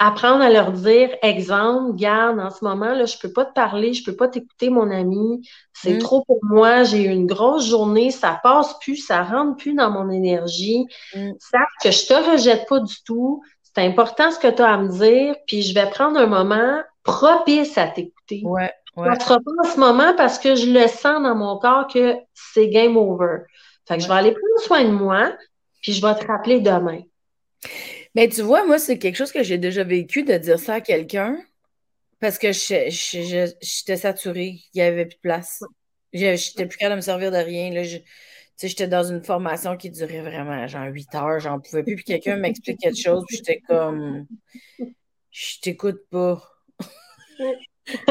Apprendre à leur dire, exemple, garde, en ce moment, là, je peux pas te parler, je peux pas t'écouter, mon ami, c'est mm. trop pour moi, j'ai eu une grosse journée, ça passe plus, ça rentre plus dans mon énergie. Mm. Sache que je te rejette pas du tout, c'est important ce que tu as à me dire, puis je vais prendre un moment propice à t'écouter. Ouais. Ouais. Ça sera pas en ce moment parce que je le sens dans mon corps que c'est game over. Fait que je vais aller prendre soin de moi, puis je vais te rappeler demain. Mais tu vois, moi, c'est quelque chose que j'ai déjà vécu de dire ça à quelqu'un parce que j'étais saturée, il n'y avait plus de place. J'étais plus capable de me servir de rien. Là. j'étais dans une formation qui durait vraiment genre 8 heures, j'en pouvais plus. Puis quelqu'un m'explique quelque chose, puis j'étais comme Je t'écoute pas. je,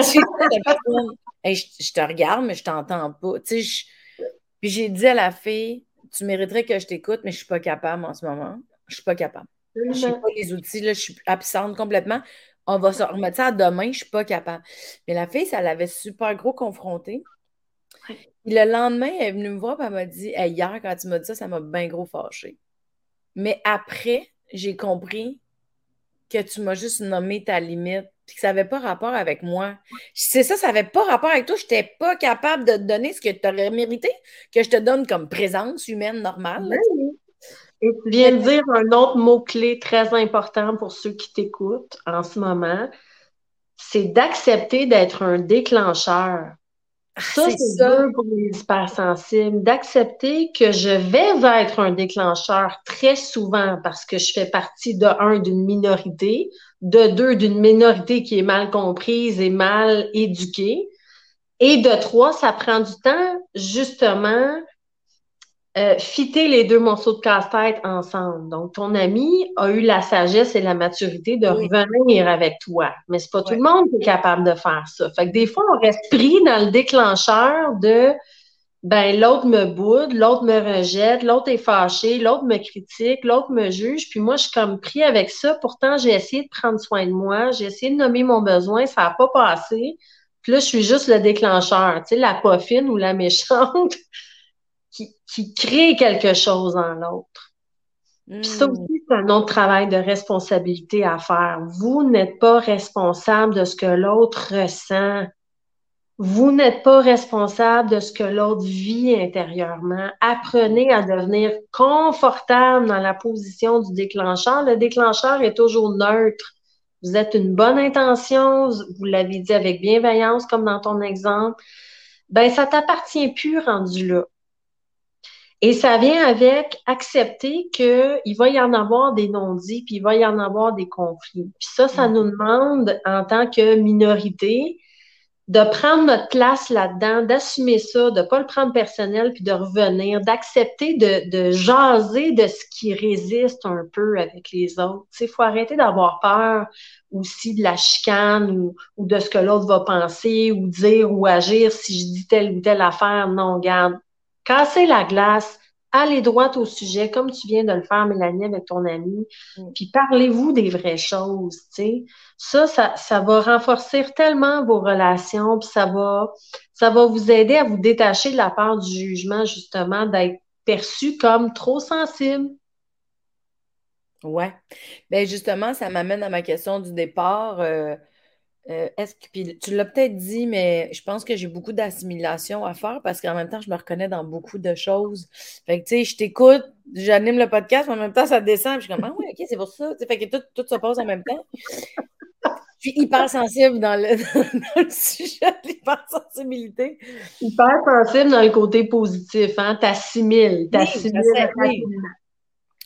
te regarde, mais je t'entends pas. Puis j'ai dit à la fille, tu mériterais que je t'écoute, mais je suis pas capable en ce moment. Je suis pas capable. Je n'ai pas les outils, là, je suis absente complètement. On va se remettre ça demain, je suis pas capable. Mais la fille, ça l'avait super gros confronté. le lendemain, elle est venue me voir et elle m'a dit Hier, quand tu m'as dit ça, ça m'a bien gros fâché. Mais après, j'ai compris que tu m'as juste nommé ta limite puis que ça n'avait pas rapport avec moi. C'est ça, ça n'avait pas rapport avec toi. Je n'étais pas capable de te donner ce que tu aurais mérité, que je te donne comme présence humaine normale. Et tu viens de dire un autre mot-clé très important pour ceux qui t'écoutent en ce moment, c'est d'accepter d'être un déclencheur. Ah, ça, c'est dur pour les hypersensibles, d'accepter que je vais être un déclencheur très souvent parce que je fais partie de un d'une minorité, de deux d'une minorité qui est mal comprise et mal éduquée, et de trois, ça prend du temps justement euh, fitter les deux morceaux de casse-tête ensemble. Donc, ton ami a eu la sagesse et la maturité de revenir avec toi. Mais c'est pas tout le monde qui est capable de faire ça. Fait que des fois, on reste pris dans le déclencheur de ben l'autre me boude, l'autre me rejette, l'autre est fâché, l'autre me critique, l'autre me juge, puis moi je suis comme pris avec ça. Pourtant, j'ai essayé de prendre soin de moi, j'ai essayé de nommer mon besoin, ça n'a pas passé. Puis là, je suis juste le déclencheur, tu sais, la poffine ou la méchante qui, crée quelque chose en l'autre. Puis ça hmm. aussi, c'est un autre travail de responsabilité à faire. Vous n'êtes pas responsable de ce que l'autre ressent. Vous n'êtes pas responsable de ce que l'autre vit intérieurement. Apprenez à devenir confortable dans la position du déclencheur. Le déclencheur est toujours neutre. Vous êtes une bonne intention, vous l'avez dit avec bienveillance, comme dans ton exemple. Ben, ça t'appartient plus rendu là. Et ça vient avec accepter qu'il va y en avoir des non-dits, puis il va y en avoir des conflits. Puis ça, ça nous demande, en tant que minorité, de prendre notre place là-dedans, d'assumer ça, de pas le prendre personnel, puis de revenir, d'accepter de, de jaser de ce qui résiste un peu avec les autres. Il faut arrêter d'avoir peur aussi de la chicane ou, ou de ce que l'autre va penser ou dire ou agir si je dis telle ou telle affaire. Non, garde, casser la glace, aller droit au sujet, comme tu viens de le faire, Mélanie, avec ton ami, mm. puis parlez-vous des vraies choses, tu sais. Ça, ça, va renforcer tellement vos relations, puis ça va, ça va vous aider à vous détacher de la part du jugement, justement, d'être perçu comme trop sensible. Ouais. Bien, justement, ça m'amène à ma question du départ. Euh, euh, est-ce que, tu l'as peut-être dit, mais je pense que j'ai beaucoup d'assimilation à faire parce qu'en même temps, je me reconnais dans beaucoup de choses. Fait que, tu sais, je t'écoute, j'anime le podcast, mais en même temps, ça descend. Puis je suis comme, ah oui, OK, c'est pour ça. fait que tout, tout se passe en même temps. Je suis hyper sensible dans le, sujet de l'hypersensibilité. Hyper sensible dans le côté positif, hein? T'assimiles, t'assimiles.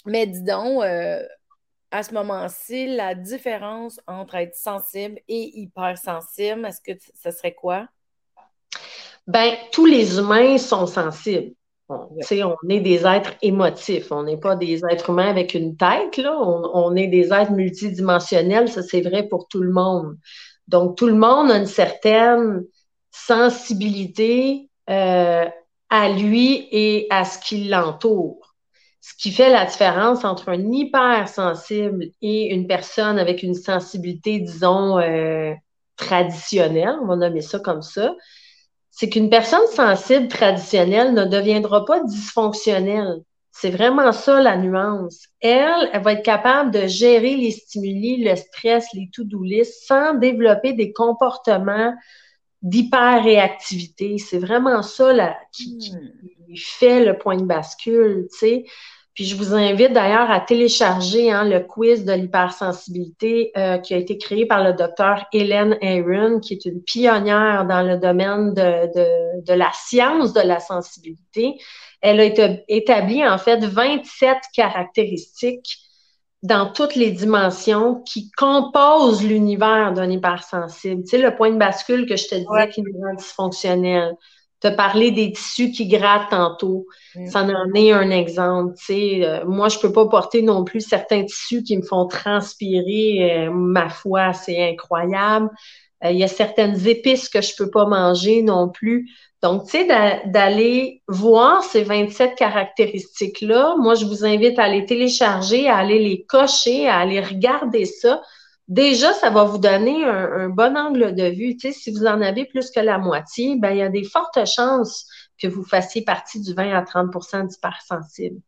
mais dis donc, euh, à ce moment-ci, la différence entre être sensible et hypersensible, est-ce que ça serait quoi? Ben, tous les humains sont sensibles. On, on est des êtres émotifs. On n'est pas des êtres humains avec une tête, là. On, est des êtres multidimensionnels. Ça, c'est vrai pour tout le monde. Donc, tout le monde a une certaine sensibilité euh, à lui et à ce qui l'entoure. Ce qui fait la différence entre un hypersensible et une personne avec une sensibilité, disons, euh, traditionnelle, on va nommer ça comme ça, c'est qu'une personne sensible traditionnelle ne deviendra pas dysfonctionnelle. C'est vraiment ça la nuance. Elle, elle va être capable de gérer les stimuli, le stress, les to-do sans développer des comportements d'hyper-réactivité. C'est vraiment ça là, qui, qui, fait le point de bascule, tu sais. Puis je vous invite d'ailleurs à télécharger hein, le quiz de l'hypersensibilité euh, qui a été créé par le docteur Hélène Aaron, qui est une pionnière dans le domaine de, de, de la science de la sensibilité. Elle a établi en fait 27 caractéristiques dans toutes les dimensions qui composent l'univers d'un hypersensible. Tu sais, le point de bascule que je te disais qui nous rend dysfonctionnel te parler des tissus qui grattent tantôt. Ça en est un exemple. Euh, moi, je peux pas porter non plus certains tissus qui me font transpirer. Euh, ma foi, c'est incroyable. Euh, il y a certaines épices que je peux pas manger non plus. Donc, tu sais, d'aller voir ces 27 caractéristiques-là, moi, je vous invite à les télécharger, à aller les cocher, à aller regarder ça déjà, ça va vous donner un, bon angle de vue. Tu sais, si vous en avez plus que la moitié, ben, il y a des fortes chances que vous fassiez partie du 20 à 30% d'hypersensible.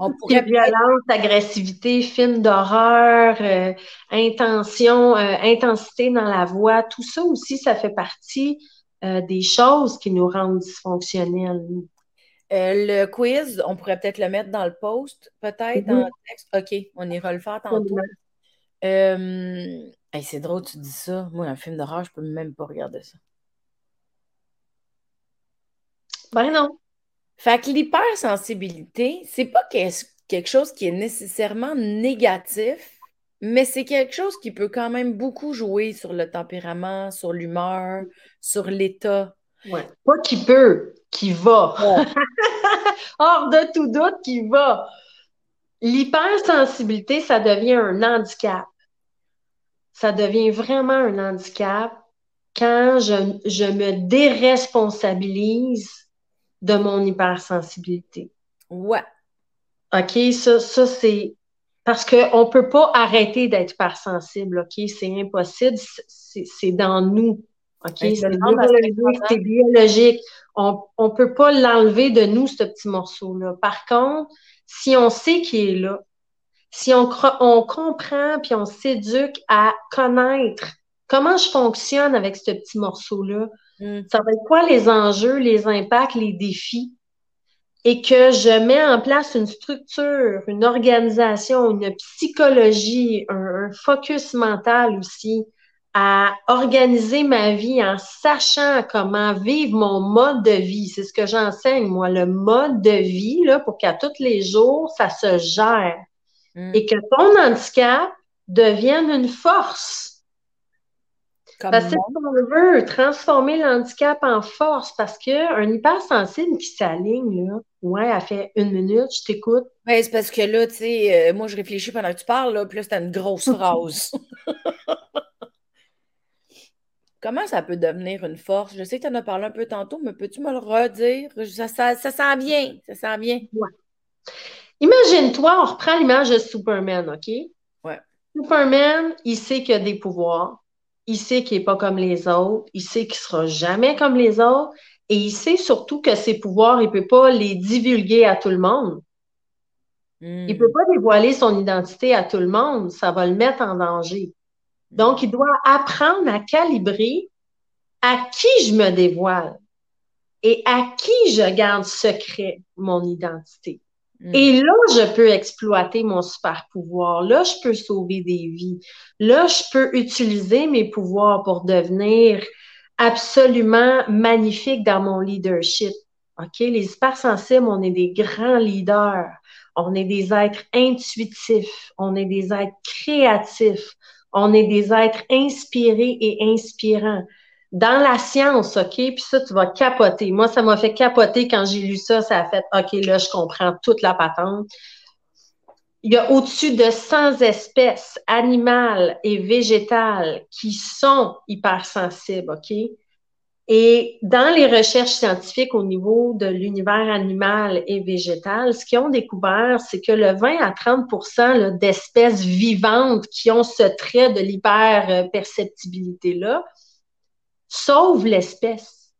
On pourrait violence, agressivité, film d'horreur, euh, intention, euh, intensité dans la voix, tout ça aussi, ça fait partie euh, des choses qui nous rendent dysfonctionnels. le quiz, on pourrait peut-être le mettre dans le post, peut-être, dans le texte. OK, on ira le faire tantôt. Euh, c'est drôle, tu dis ça. Moi, un film d'horreur, je peux même pas regarder ça. Ben non. Fait que l'hypersensibilité, c'est pas quelque chose qui est nécessairement négatif, mais c'est quelque chose qui peut quand même beaucoup jouer sur le tempérament, sur l'humeur, sur l'état. Ouais. Pas qui peut, qui va. Hors de tout doute, qui va. L'hypersensibilité, ça devient un handicap. Ça devient vraiment un handicap quand je, je me déresponsabilise de mon hypersensibilité. Ouais. OK, ça, ça c'est parce qu'on ne peut pas arrêter d'être hypersensible, OK? C'est impossible, c'est dans nous. OK? C'est biologique, On ne peut pas l'enlever de nous, ce petit morceau-là. Par contre, si on sait qu'il est là, si on, on comprend puis on s'éduque à connaître comment je fonctionne avec ce petit morceau-là, mm. ça va être quoi les enjeux, les impacts, les défis, et que je mets en place une structure, une organisation, une psychologie, un focus mental aussi, à organiser ma vie en sachant comment vivre mon mode de vie. C'est ce que j'enseigne, moi, le mode de vie, là, pour qu'à tous les jours, ça se gère. Mm. Et que ton handicap devienne une force. parce que on veut transformer l'handicap en force, parce qu'un hypersensible qui s'aligne, là, ouais, elle fait une minute, je t'écoute. Ouais, c'est parce que là, tu sais, euh, moi, je réfléchis pendant que tu parles, là, puis là, c'est une grosse phrase. Comment ça peut devenir une force? Je sais que tu en as parlé un peu tantôt, mais peux-tu me le redire? Ça, ça, ça sent bien. Ça sent bien. Ouais. Imagine-toi, on reprend l'image de Superman, OK? Ouais. Superman, il sait qu'il a des pouvoirs. Il sait qu'il n'est pas comme les autres. Il sait qu'il ne sera jamais comme les autres. Et il sait surtout que ses pouvoirs, il ne peut pas les divulguer à tout le monde. Il ne peut hmm. pas dévoiler son identité à tout le monde. Ça va le mettre en danger. Donc, il doit apprendre à calibrer à qui je me dévoile et à qui je garde secret mon identité. Mm. Et là, je peux exploiter mon super pouvoir. Là, je peux sauver des vies. Là, je peux utiliser mes pouvoirs pour devenir absolument magnifique dans mon leadership. OK? Les hypersensibles, on est des grands leaders. On est des êtres intuitifs. On est des êtres créatifs. On est des êtres inspirés et inspirants. Dans la science, OK, puis ça, tu vas capoter. Moi, ça m'a fait capoter quand j'ai lu ça. Ça a fait, OK, là, je comprends toute la patente. Il y a au-dessus de 100 espèces animales et végétales qui sont hypersensibles, OK? Et dans les recherches scientifiques au niveau de l'univers animal et végétal, ce qu'ils ont découvert, c'est que le 20 à 30% d'espèces vivantes qui ont ce trait de l'hyperperceptibilité-là sauvent l'espèce.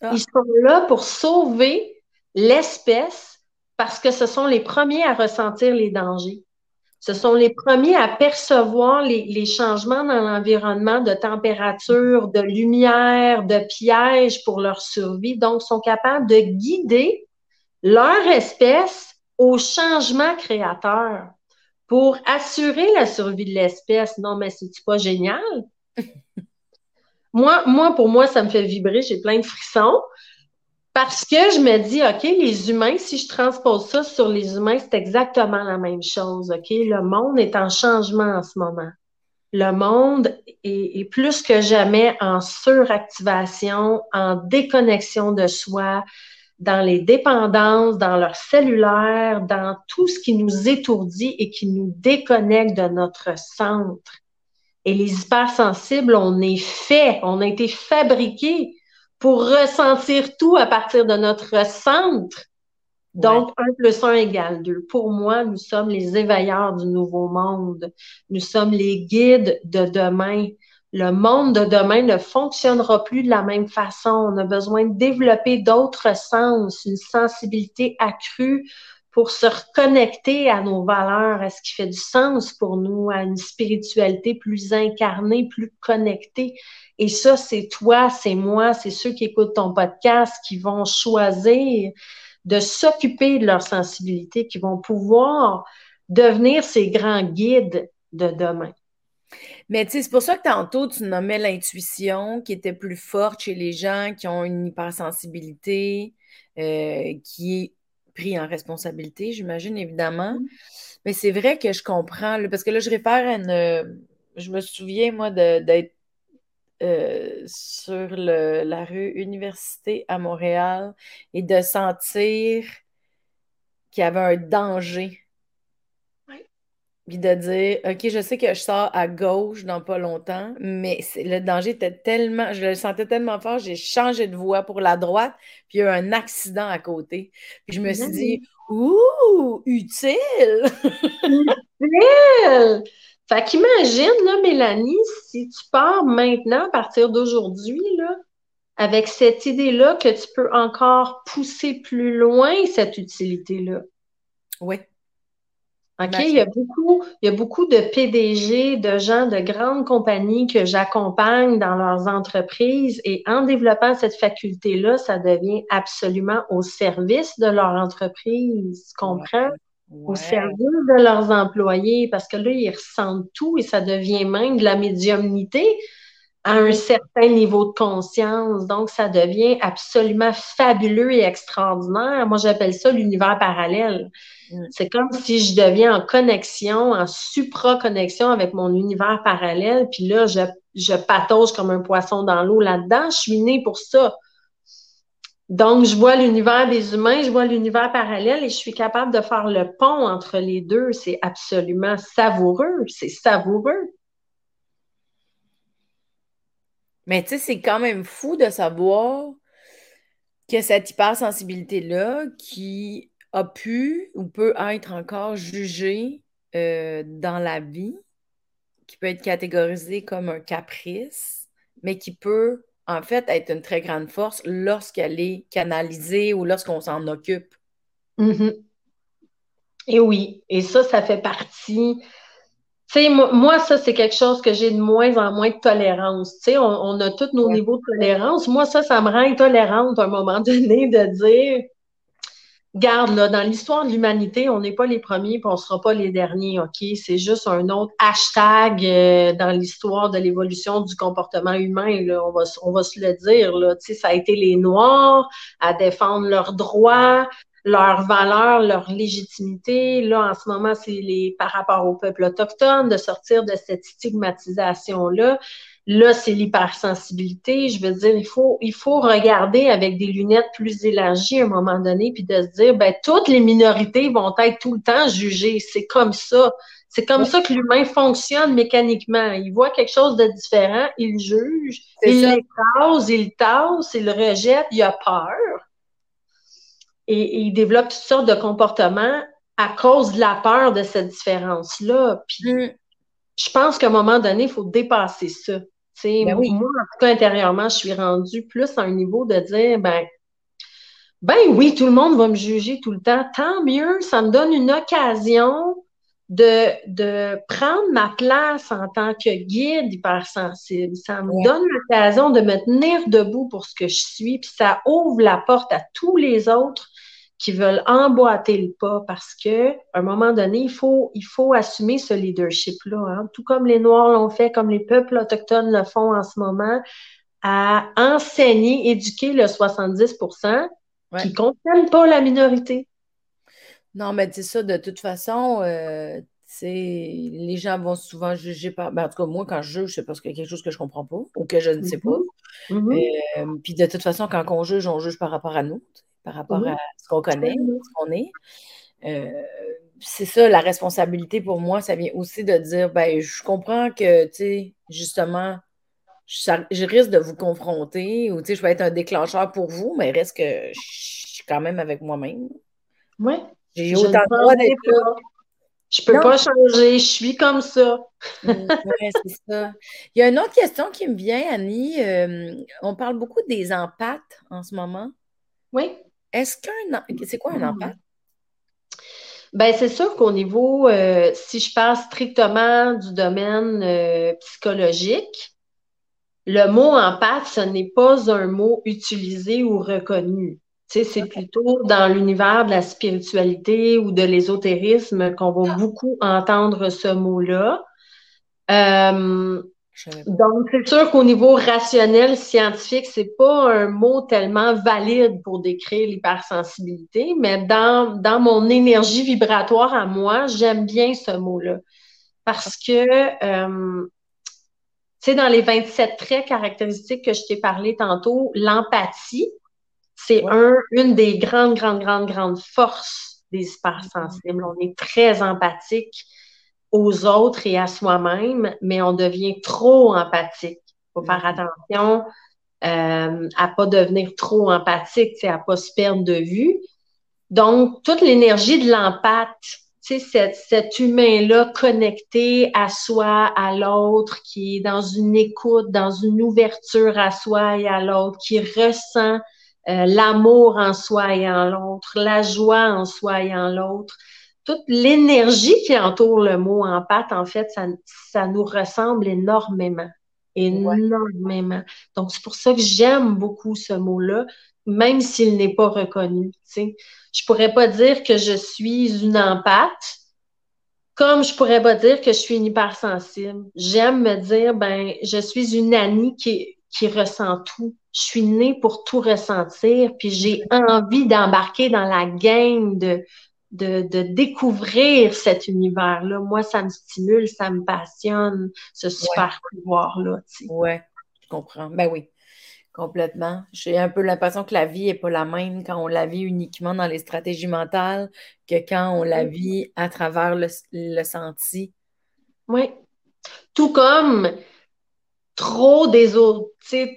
Ah. Ils sont là pour sauver l'espèce parce que ce sont les premiers à ressentir les dangers. Ce sont les premiers à percevoir les, changements dans l'environnement de température, de lumière, de pièges pour leur survie. Donc, sont capables de guider leur espèce au changement créateur pour assurer la survie de l'espèce. Non, mais c'est pas génial? moi, moi, pour moi, ça me fait vibrer. J'ai plein de frissons. Parce que je me dis, OK, les humains, si je transpose ça sur les humains, c'est exactement la même chose. OK? Le monde est en changement en ce moment. Le monde est, plus que jamais en suractivation, en déconnexion de soi, dans les dépendances, dans leur cellulaire, dans tout ce qui nous étourdit et qui nous déconnecte de notre centre. Et les hypersensibles, on est fait, on a été fabriqués pour ressentir tout à partir de notre centre. Donc, 1 plus 1 égale 2. Pour moi, nous sommes les éveilleurs du nouveau monde. Nous sommes les guides de demain. Le monde de demain ne fonctionnera plus de la même façon. On a besoin de développer d'autres sens, une sensibilité accrue pour se reconnecter à nos valeurs, à ce qui fait du sens pour nous, à une spiritualité plus incarnée, plus connectée? Et ça, c'est toi, c'est moi, c'est ceux qui écoutent ton podcast qui vont choisir de s'occuper de leur sensibilité, qui vont pouvoir devenir ces grands guides de demain. Mais tu sais, c'est pour ça que tantôt, tu nommais l'intuition qui était plus forte chez les gens qui ont une hypersensibilité. euh, qui est pris en responsabilité, j'imagine, évidemment. Mm. Mais c'est vrai que je comprends, parce que là, je réfère à une. Je me souviens, moi, d'être euh, sur la rue Université à Montréal et de sentir qu'il y avait un danger. Puis de dire, OK, je sais que je sors à gauche dans pas longtemps, mais le danger était tellement, je le sentais tellement fort, j'ai changé de voie pour la droite, puis il y a eu un accident à côté. Puis je me suis dit, ouh, utile! utile! Fait qu'imagine, là, Mélanie, si tu pars maintenant, à partir d'aujourd'hui, là, avec cette idée-là que tu peux encore pousser plus loin cette utilité-là. Oui. OK, il y, a beaucoup, il y a beaucoup de PDG, de gens de grandes compagnies que j'accompagne dans leurs entreprises et en développant cette faculté-là, ça devient absolument au service de leur entreprise. Tu comprends? au service de leurs employés parce que là, ils ressentent tout et ça devient même de la médiumnité à un certain niveau de conscience. Donc, ça devient absolument fabuleux et extraordinaire. Moi, j'appelle ça l'univers parallèle. Mm. C'est comme si je deviens en connexion, en supra-connexion avec mon univers parallèle. Puis là, je, je patauge comme un poisson dans l'eau là-dedans. Je suis née pour ça. Donc, je vois l'univers des humains, je vois l'univers parallèle et je suis capable de faire le pont entre les deux. C'est absolument savoureux. C'est savoureux. Mais tu sais, c'est quand même fou de savoir que cette hypersensibilité-là, qui a pu ou peut être encore jugée euh, dans la vie, qui peut être catégorisée comme un caprice, mais qui peut en fait, être une très grande force lorsqu'elle est canalisée ou lorsqu'on s'en occupe. Mm-hmm. Et oui, et ça, ça fait partie. Tu sais, moi, ça, c'est quelque chose que j'ai de moins en moins de tolérance. Tu sais, on, a tous nos niveaux de tolérance. Moi, ça, ça me rend intolérante à un moment donné de dire Garde, là, dans l'histoire de l'humanité, on n'est pas les premiers et on ne sera pas les derniers, OK? C'est juste un autre hashtag euh, dans l'histoire de l'évolution du comportement humain. On va, on va se le dire, là. Tu sais, ça a été les Noirs à défendre leurs droits, leurs valeurs, leur légitimité. Là, en ce moment, c'est les par rapport au peuple autochtone de sortir de cette stigmatisation-là. Là, c'est l'hypersensibilité. Je veux dire, il faut, il faut regarder avec des lunettes plus élargies à un moment donné, puis de se dire, ben, toutes les minorités vont être tout le temps jugées. C'est comme ça. C'est comme ça que l'humain fonctionne mécaniquement. Il voit quelque chose de différent, il juge, il l'écrase, il tasse, il rejette, il a peur. Et, il développe toutes sortes de comportements à cause de la peur de cette différence-là. Puis, mm. je pense qu'à un moment donné, il faut dépasser ça. Ben moi, en tout cas, intérieurement, je suis rendue plus à un niveau de dire, ben, ben oui, tout le monde va me juger tout le temps. Tant mieux, ça me donne une occasion de, de prendre ma place en tant que guide hypersensible. Ça me donne l'occasion de me tenir debout pour ce que je suis, puis ça ouvre la porte à tous les autres qui veulent emboîter le pas parce que à un moment donné, il faut, il faut assumer ce leadership-là. Hein. Tout comme les Noirs l'ont fait, comme les peuples autochtones le font en ce moment, à enseigner, éduquer le 70% qui ne comprennent pas la minorité. Non, mais c'est ça, de toute façon, euh, les gens vont souvent juger par. Ben, en tout cas, moi, quand je juge, c'est parce qu'il y a quelque chose que je ne comprends pas ou que je ne sais pas. Mm-hmm. Mm-hmm. Euh, puis de toute façon, quand on juge, on juge par rapport à nous par rapport à ce qu'on connaît, ce qu'on est. Euh, c'est ça, la responsabilité pour moi, ça vient aussi de dire, ben, je comprends que, tu sais, justement, je, risque de vous confronter ou, tu sais, je vais être un déclencheur pour vous, mais reste que je suis quand même avec moi-même. Oui. J'ai autant de droit d'être là. Je peux pas changer, je suis comme ça. oui, c'est ça. Il y a une autre question qui me vient, Annie. Euh, on parle beaucoup des empathes en ce moment. Oui. Est-ce qu'un. C'est quoi un hmm. empathie? Ben, c'est sûr qu'au niveau, euh, si je parle strictement du domaine euh, psychologique, le mot empathe, ce n'est pas un mot utilisé ou reconnu. Tu sais, c'est plutôt dans l'univers de la spiritualité ou de l'ésotérisme qu'on va beaucoup entendre ce mot-là. Euh, Donc, c'est sûr qu'au niveau rationnel, scientifique, c'est pas un mot tellement valide pour décrire l'hypersensibilité, mais dans, dans mon énergie vibratoire à moi, j'aime bien ce mot-là. Parce que, euh, tu sais, dans les 27 traits caractéristiques que je t'ai parlé tantôt, l'empathie, c'est un, une des grandes, grandes, grandes, grandes forces des hypersensibles. On est très empathique aux autres et à soi-même, mais on devient trop empathique. Il faut faire mm-hmm. attention euh, à pas devenir trop empathique, à pas se perdre de vue. Donc, toute l'énergie de l'empathe, cet, cet humain-là connecté à soi, à l'autre, qui est dans une écoute, dans une ouverture à soi et à l'autre, qui ressent euh, l'amour en soi et en l'autre, la joie en soi et en l'autre, toute l'énergie qui entoure le mot empathe, en fait, ça, ça nous ressemble énormément. Énormément. Donc, c'est pour ça que j'aime beaucoup ce mot-là, même s'il n'est pas reconnu. sais. Je pourrais pas dire que je suis une empathe, comme je pourrais pas dire que je suis une hypersensible. J'aime me dire, ben, je suis une Annie qui, qui ressent tout. Je suis née pour tout ressentir, puis j'ai envie d'embarquer dans la gang de, de, découvrir cet univers-là. Moi, ça me stimule, ça me passionne, ce super pouvoir-là. Oui, je comprends. Ben oui, complètement. J'ai un peu l'impression que la vie n'est pas la même quand on la vit uniquement dans les stratégies mentales que quand on la vit à travers le, le senti. Oui. Tout comme trop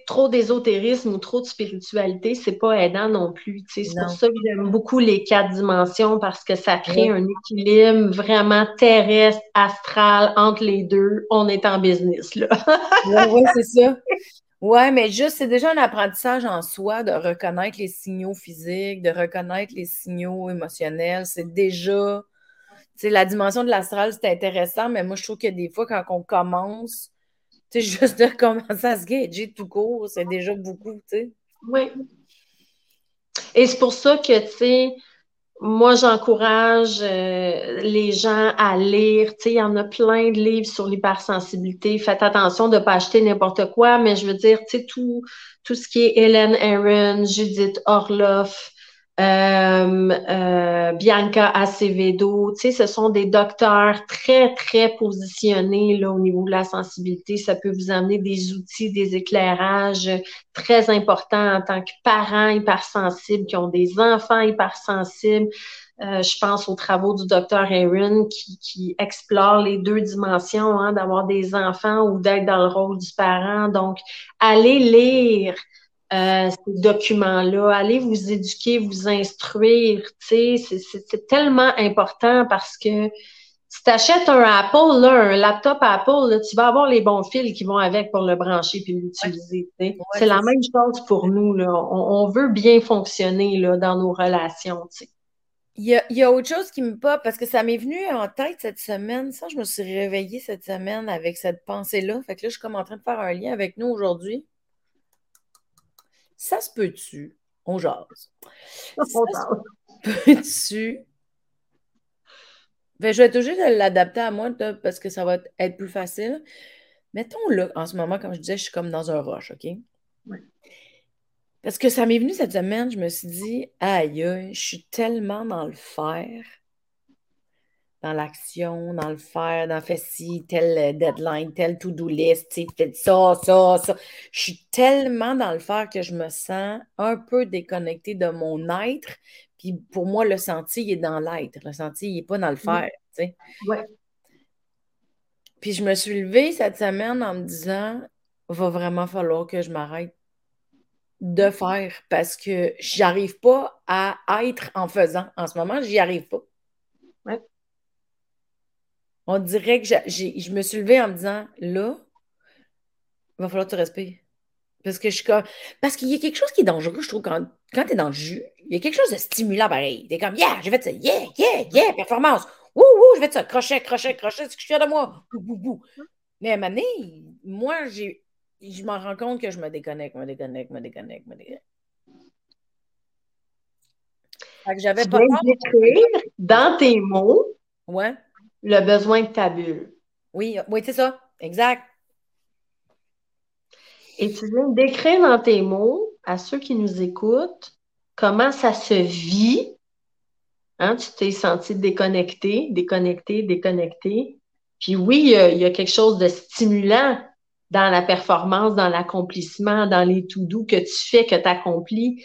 trop d'ésotérisme ou trop de spiritualité, c'est pas aidant non plus. C'est pour ça que j'aime beaucoup les quatre dimensions parce que ça crée un équilibre vraiment terrestre, astral entre les deux. On est en business là. oui, c'est ça. Oui, mais juste, c'est déjà un apprentissage en soi de reconnaître les signaux physiques, de reconnaître les signaux émotionnels. C'est déjà, tu sais, la dimension de l'astral, c'est intéressant, mais moi, je trouve que des fois, quand on commence, sais, juste de commencer à se gager tout court, c'est déjà beaucoup, tu sais. Oui. Et c'est pour ça que, tu sais, moi, j'encourage euh, les gens à lire. Tu sais, il y en a plein de livres sur l'hypersensibilité. Faites attention de ne pas acheter n'importe quoi, mais je veux dire, tu sais, tout, tout ce qui est Hélène Aaron, Judith Orloff, euh, euh, Bianca Acevedo, tu sais, ce sont des docteurs très, très positionnés là, au niveau de la sensibilité. Ça peut vous amener des outils, des éclairages très importants en tant que parents hypersensibles qui ont des enfants hypersensibles. Euh, je pense aux travaux du docteur Aaron qui, explore les deux dimensions, hein, d'avoir des enfants ou d'être dans le rôle du parent. Donc, allez lire euh, ces documents-là. Allez vous éduquer, vous instruire. C'est tellement important parce que si tu achètes un Apple, là, un laptop Apple, là, tu vas avoir les bons fils qui vont avec pour le brancher puis l'utiliser. c'est la même chose pour nous. Là. On, veut bien fonctionner là, dans nos relations. Il y, a, il y, a, autre chose qui me pop parce que ça m'est venu en tête cette semaine. Ça, je me suis réveillée cette semaine avec cette pensée-là. Fait que là, je suis comme en train de faire un lien avec nous aujourd'hui. Ça se peut-tu? On jase. Ça se peut-tu? Ben, je vais toujours l'adapter à moi parce que ça va être plus facile. Mettons là, en ce moment, comme je disais, je suis comme dans un rush, OK? Parce que ça m'est venu cette semaine, je me suis dit, aïe, je suis tellement dans le faire dans l'action, dans le faire, dans fait ci, tel euh, deadline, tel to-do list, fait ça, ça, ça. Je suis tellement dans le faire que je me sens un peu déconnectée de mon être. Puis pour moi, le sentier, il est dans l'être. Le sentier, il n'est pas dans le faire. sais. Ouais. Puis je me suis levée cette semaine en me disant, va vraiment falloir que je m'arrête de faire parce que j'arrive pas à être en faisant. En ce moment, j'y arrive pas. Ouais on dirait que je me suis levée en me disant là, il va falloir que tu respires. Parce que je suis comme. Parce qu'il y a quelque chose qui est dangereux, je trouve, quand, quand tu es dans le jus. Il y a quelque chose de stimulant pareil. Tu es comme Yeah, j'ai fait ça. Yeah, yeah, yeah, performance. Wouh, wouh, j'ai fait ça. Crochet, crochet, crochet. Est-ce que je suis de moi? Bou, bou, bou. Mais à un moment donné, moi, j'ai, je m'en rends compte que je me déconnecte, me déconnecte, me déconnecte, me déconnecte. Fait que j'avais pas peur. dans tes mots. Ouais le besoin de ta bulle. Oui, oui, c'est ça. Exact. Et tu viens décrire dans tes mots à ceux qui nous écoutent comment ça se vit. Hein, tu t'es senti déconnecté, déconnecté, déconnecté. Puis oui, il y, a, quelque chose de stimulant dans la performance, dans l'accomplissement, dans les tout doux que tu fais, que tu accomplis.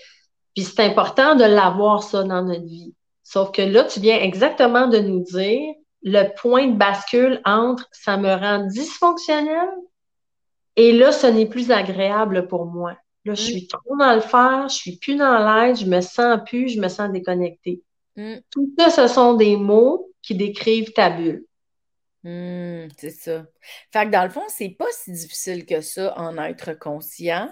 Puis c'est important de l'avoir, ça, dans notre vie. Sauf que là, tu viens exactement de nous dire le point de bascule entre ça me rend dysfonctionnel et là, ce n'est plus agréable pour moi. Là, je mm. suis trop dans le faire, je suis plus dans l'aide, je me sens plus, je me sens déconnectée. Mm. Tout ça, ce sont des mots qui décrivent ta bulle. Mm, c'est ça. Fait que dans le fond, c'est pas si difficile que ça en être conscient.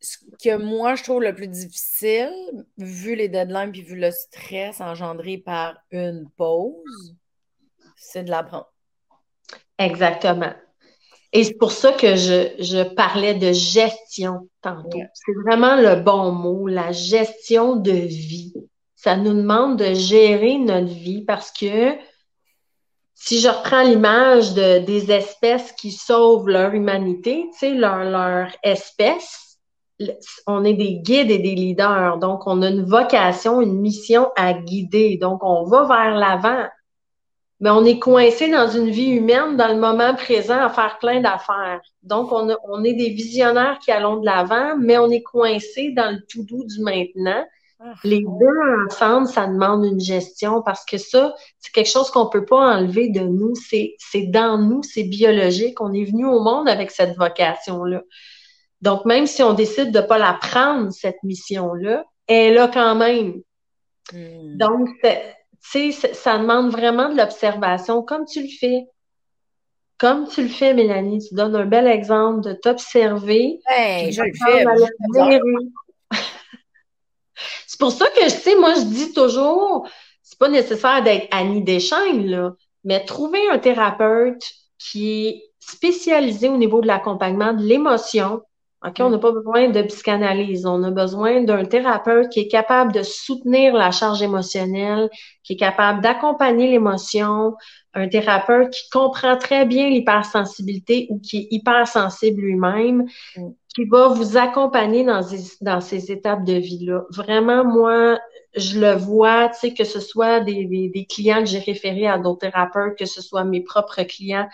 Ce que moi, je trouve le plus difficile, vu les deadlines puis vu le stress engendré par une pause, c'est de l'apprendre. Exactement. Et c'est pour ça que je, parlais de gestion tantôt. C'est vraiment le bon mot, la gestion de vie. Ça nous demande de gérer notre vie parce que si je reprends l'image de, des espèces qui sauvent leur humanité, tu sais, leur, leur espèce, on est des guides et des leaders. Donc, on a une vocation, une mission à guider. Donc, on va vers l'avant mais on est coincé dans une vie humaine, dans le moment présent, à faire plein d'affaires. Donc, on, on, est des visionnaires qui allons de l'avant, mais on est coincé dans le tout doux du maintenant. Ah. Les deux ensemble, ça demande une gestion parce que ça, c'est quelque chose qu'on peut pas enlever de nous. C'est, c'est dans nous, c'est biologique. On est venu au monde avec cette vocation-là. Donc, même si on décide de pas la prendre, cette mission-là, elle est là quand même. Hmm. Donc, tu sais, ça demande vraiment de l'observation, comme tu le fais. Comme tu le fais, Mélanie, tu donnes un bel exemple de t'observer. Ben, je le fais. c'est pour ça que, je sais, moi, je dis toujours, c'est pas nécessaire d'être Annie Deschaines, là, mais trouver un thérapeute qui est spécialisé au niveau de l'accompagnement de l'émotion, OK, on n'a pas besoin de psychanalyse. On a besoin d'un thérapeute qui est capable de soutenir la charge émotionnelle, qui est capable d'accompagner l'émotion, un thérapeute qui comprend très bien l'hypersensibilité ou qui est hypersensible lui-même, mm. qui va vous accompagner dans, dans ces étapes de vie-là. Vraiment, moi, je le vois, tu sais, que ce soit des, des clients que j'ai référés à d'autres thérapeutes, que ce soit mes propres clients,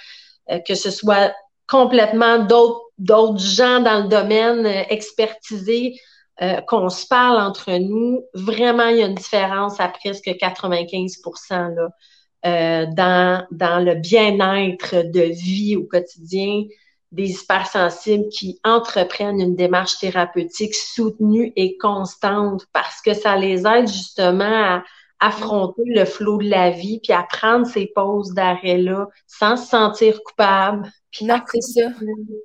euh, que ce soit complètement d'autres d'autres gens dans le domaine euh, expertisés euh, qu'on se parle entre nous, vraiment, il y a une différence à presque 95 là, euh, dans, dans le bien-être de vie au quotidien des hypersensibles qui entreprennent une démarche thérapeutique soutenue et constante parce que ça les aide justement à affronter le flot de la vie puis à prendre ces pauses d'arrêt-là sans se sentir coupable. Non, c'est ça.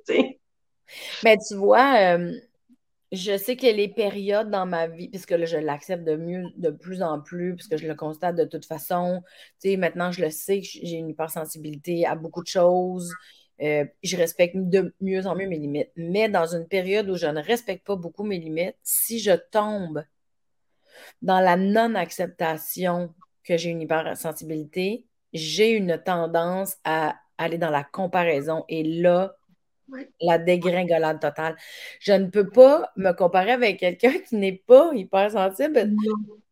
Mais tu vois, euh, je sais a les périodes dans ma vie, puisque là, je l'accepte de mieux, de plus en plus, puisque je le constate de toute façon. Tu sais, maintenant, je le sais que j'ai une hypersensibilité à beaucoup de choses. Euh, je respecte de mieux en mieux mes limites. Mais dans une période où je ne respecte pas beaucoup mes limites, si je tombe dans la non-acceptation que j'ai une hypersensibilité, j'ai une tendance à aller dans la comparaison. Et là, la dégringolade totale. Je ne peux pas me comparer avec quelqu'un qui n'est pas hypersensible.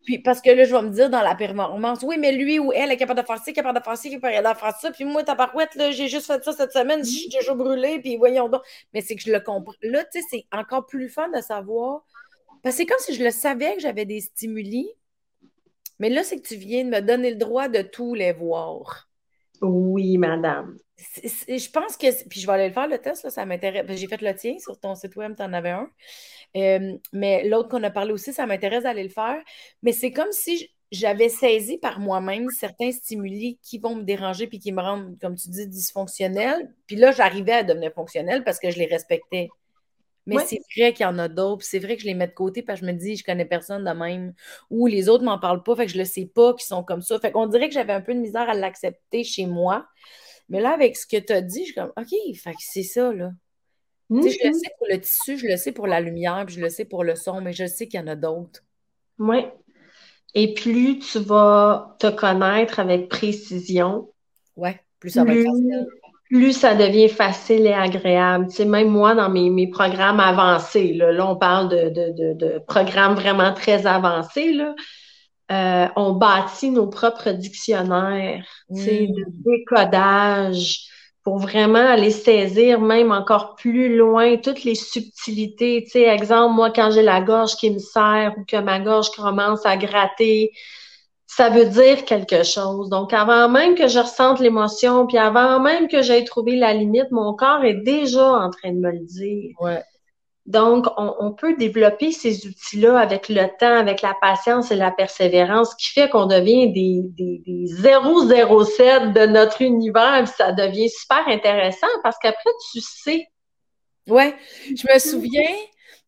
Puis parce que là, je vais me dire dans la performance, oui, mais lui ou elle est capable de faire ça, capable de faire ci, capable de faire ça. Puis moi, ta parouette, là, j'ai juste fait ça cette semaine, je suis déjà brûlée, puis voyons donc. Mais c'est que je le comprends. Là, tu sais, c'est encore plus fun de savoir. Parce que c'est comme si je le savais que j'avais des stimuli. Mais là, c'est que tu viens de me donner le droit de tous les voir. Oui, madame. Je pense que. Puis je vais aller le faire, le test, ça m'intéresse. J'ai fait le tien sur ton site web, tu en avais un. Euh, mais l'autre qu'on a parlé aussi, ça m'intéresse d'aller le faire. Mais c'est comme si j'avais saisi par moi-même certains stimuli qui vont me déranger puis qui me rendent, comme tu dis, dysfonctionnel. Puis là, j'arrivais à devenir fonctionnel parce que je les respectais. Mais c'est vrai qu'il y en a d'autres, c'est vrai que je les mets de côté parce que je me dis, je connais personne de même. Ou les autres m'en parlent pas, fait que je le sais pas qu'ils sont comme ça. Fait qu'on dirait que j'avais un peu de misère à l'accepter chez moi. Mais là, avec ce que tu as dit, je suis comme, OK, fait que c'est ça, là. Je le sais pour le tissu, je le sais pour la lumière, puis je le sais pour le son, mais je sais qu'il y en a d'autres. Oui. Et plus tu vas te connaître avec précision, ouais, plus ça va être facile. Plus ça devient facile et agréable. Tu sais, même moi, dans mes, mes programmes avancés, là, là on parle de, de, de, programmes vraiment très avancés, là, euh, on bâtit nos propres dictionnaires, tu sais, de mm. décodage pour vraiment aller saisir même encore plus loin toutes les subtilités. Tu sais, exemple, moi, quand j'ai la gorge qui me serre ou que ma gorge commence à gratter, ça veut dire quelque chose. Donc, avant même que je ressente l'émotion, puis avant même que j'aie trouvé la limite, mon corps est déjà en train de me le dire. Ouais. Donc, on, peut développer ces outils-là avec le temps, avec la patience et la persévérance, qui fait qu'on devient des, des, des 007 de notre univers. ça devient super intéressant parce qu'après, tu sais. Ouais, je me souviens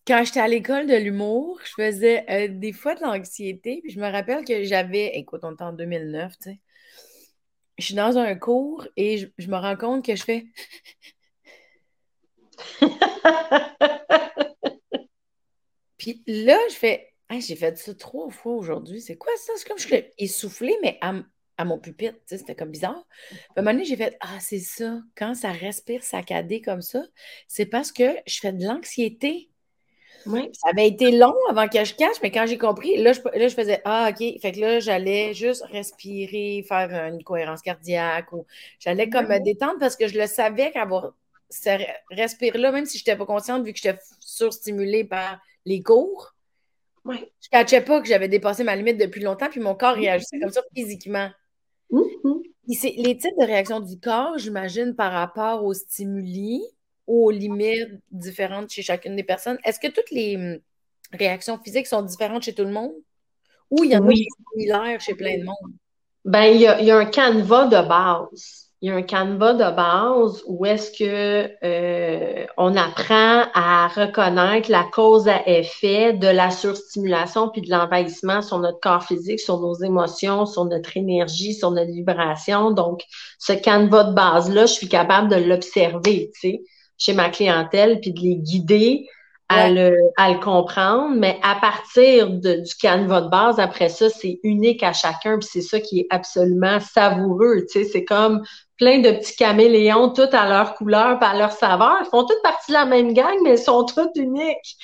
quand j'étais à l'école de l'humour, je faisais euh, des fois de l'anxiété. Puis je me rappelle que j'avais, écoute, on est en 2009, tu sais. Je suis dans un cours et je, je me rends compte que je fais. Puis là, je fais, j'ai fait ça trois fois aujourd'hui. C'est quoi ça? C'est comme je suis essoufflée, mais à, mon pupitre. C'était comme bizarre. Puis à un moment donné, j'ai fait, ah, c'est ça. Quand ça respire saccadé comme ça, c'est parce que je fais de l'anxiété. Oui. Ça avait été long avant que je cache, mais quand j'ai compris, là je, là, je faisais Ah, OK. Fait que là, j'allais juste respirer, faire une cohérence cardiaque ou j'allais comme me détendre parce que je le savais qu'avoir ce respire-là, même si je n'étais pas consciente, vu que j'étais surstimulée par les cours, je ne cachais pas que j'avais dépassé ma limite depuis longtemps, puis mon corps mm-hmm. réagissait comme ça physiquement. Mm-hmm. Les types de réactions du corps, j'imagine, par rapport aux stimuli, aux limites différentes chez chacune des personnes. Est-ce que toutes les hum, réactions physiques sont différentes chez tout le monde? Ou il y en a des similaires chez plein de monde? Ben, il y a, y a un canevas de base il y a un canevas de base où est-ce que euh, on apprend à reconnaître la cause à effet de la surstimulation puis de l'envahissement sur notre corps physique, sur nos émotions, sur notre énergie, sur notre vibration. Donc, ce canevas de base-là, je suis capable de l'observer, tu sais, chez ma clientèle, puis de les guider à, le, à le comprendre, mais à partir de, du canevas de base, après ça, c'est unique à chacun, puis c'est ça qui est absolument savoureux, tu sais, c'est comme plein de petits caméléons, tous à leur couleur, à leur saveur. Ils font toutes partie de la même gang, mais ils sont tous uniques.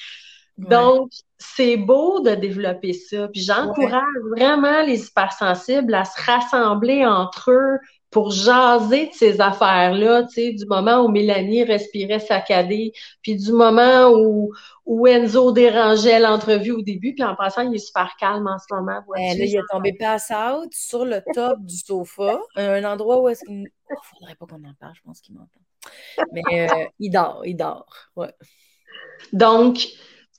Donc, c'est beau de développer ça. Puis j'encourage vraiment les hypersensibles à se rassembler entre eux pour jaser de ces affaires-là, tu sais, du moment où Mélanie respirait saccadée, puis du moment où, où Enzo dérangeait l'entrevue au début, puis en passant, il est super calme en ce moment. Ben, là, il est tombé pass out sur le top du sofa, un endroit où est-ce qu'il... ne faudrait pas qu'on en parle, je pense qu'il m'entend. Mais euh, il dort, il dort, ouais. Donc,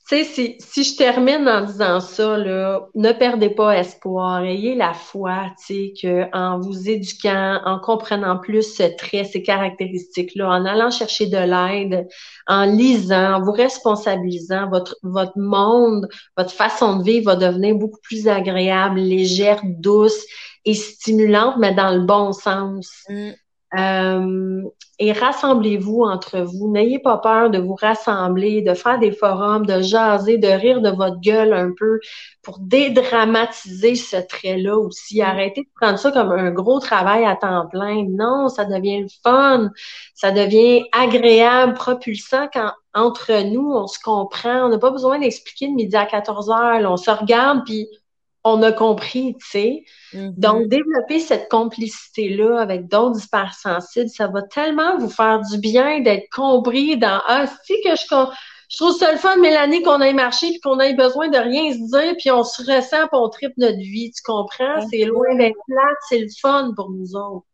sais, si, je termine en disant ça, là, ne perdez pas espoir, ayez la foi, tu sais, qu'en vous éduquant, en comprenant plus ce trait, ces caractéristiques-là, en allant chercher de l'aide, en lisant, en vous responsabilisant, votre, votre monde, votre façon de vivre va devenir beaucoup plus agréable, légère, douce et stimulante, mais dans le bon sens. Mm. Euh, et rassemblez-vous entre vous. N'ayez pas peur de vous rassembler, de faire des forums, de jaser, de rire de votre gueule un peu pour dédramatiser ce trait-là aussi. Mm. Arrêtez de prendre ça comme un gros travail à temps plein. Non, ça devient le fun, ça devient agréable, propulsant quand entre nous, on se comprend. On n'a pas besoin d'expliquer de midi à 14 heures. on se regarde, puis on a compris, tu sais. Mm-hmm. Donc, développer cette complicité-là avec d'autres hypersensibles, ça va tellement vous faire du bien d'être compris dans Ah, si que je, je trouve ça le fun, Mélanie, qu'on aille marcher puis qu'on ait besoin de rien se dire, puis on se ressent puis on tripe notre vie. Tu comprends? C'est loin d'être plate, c'est le fun pour nous autres.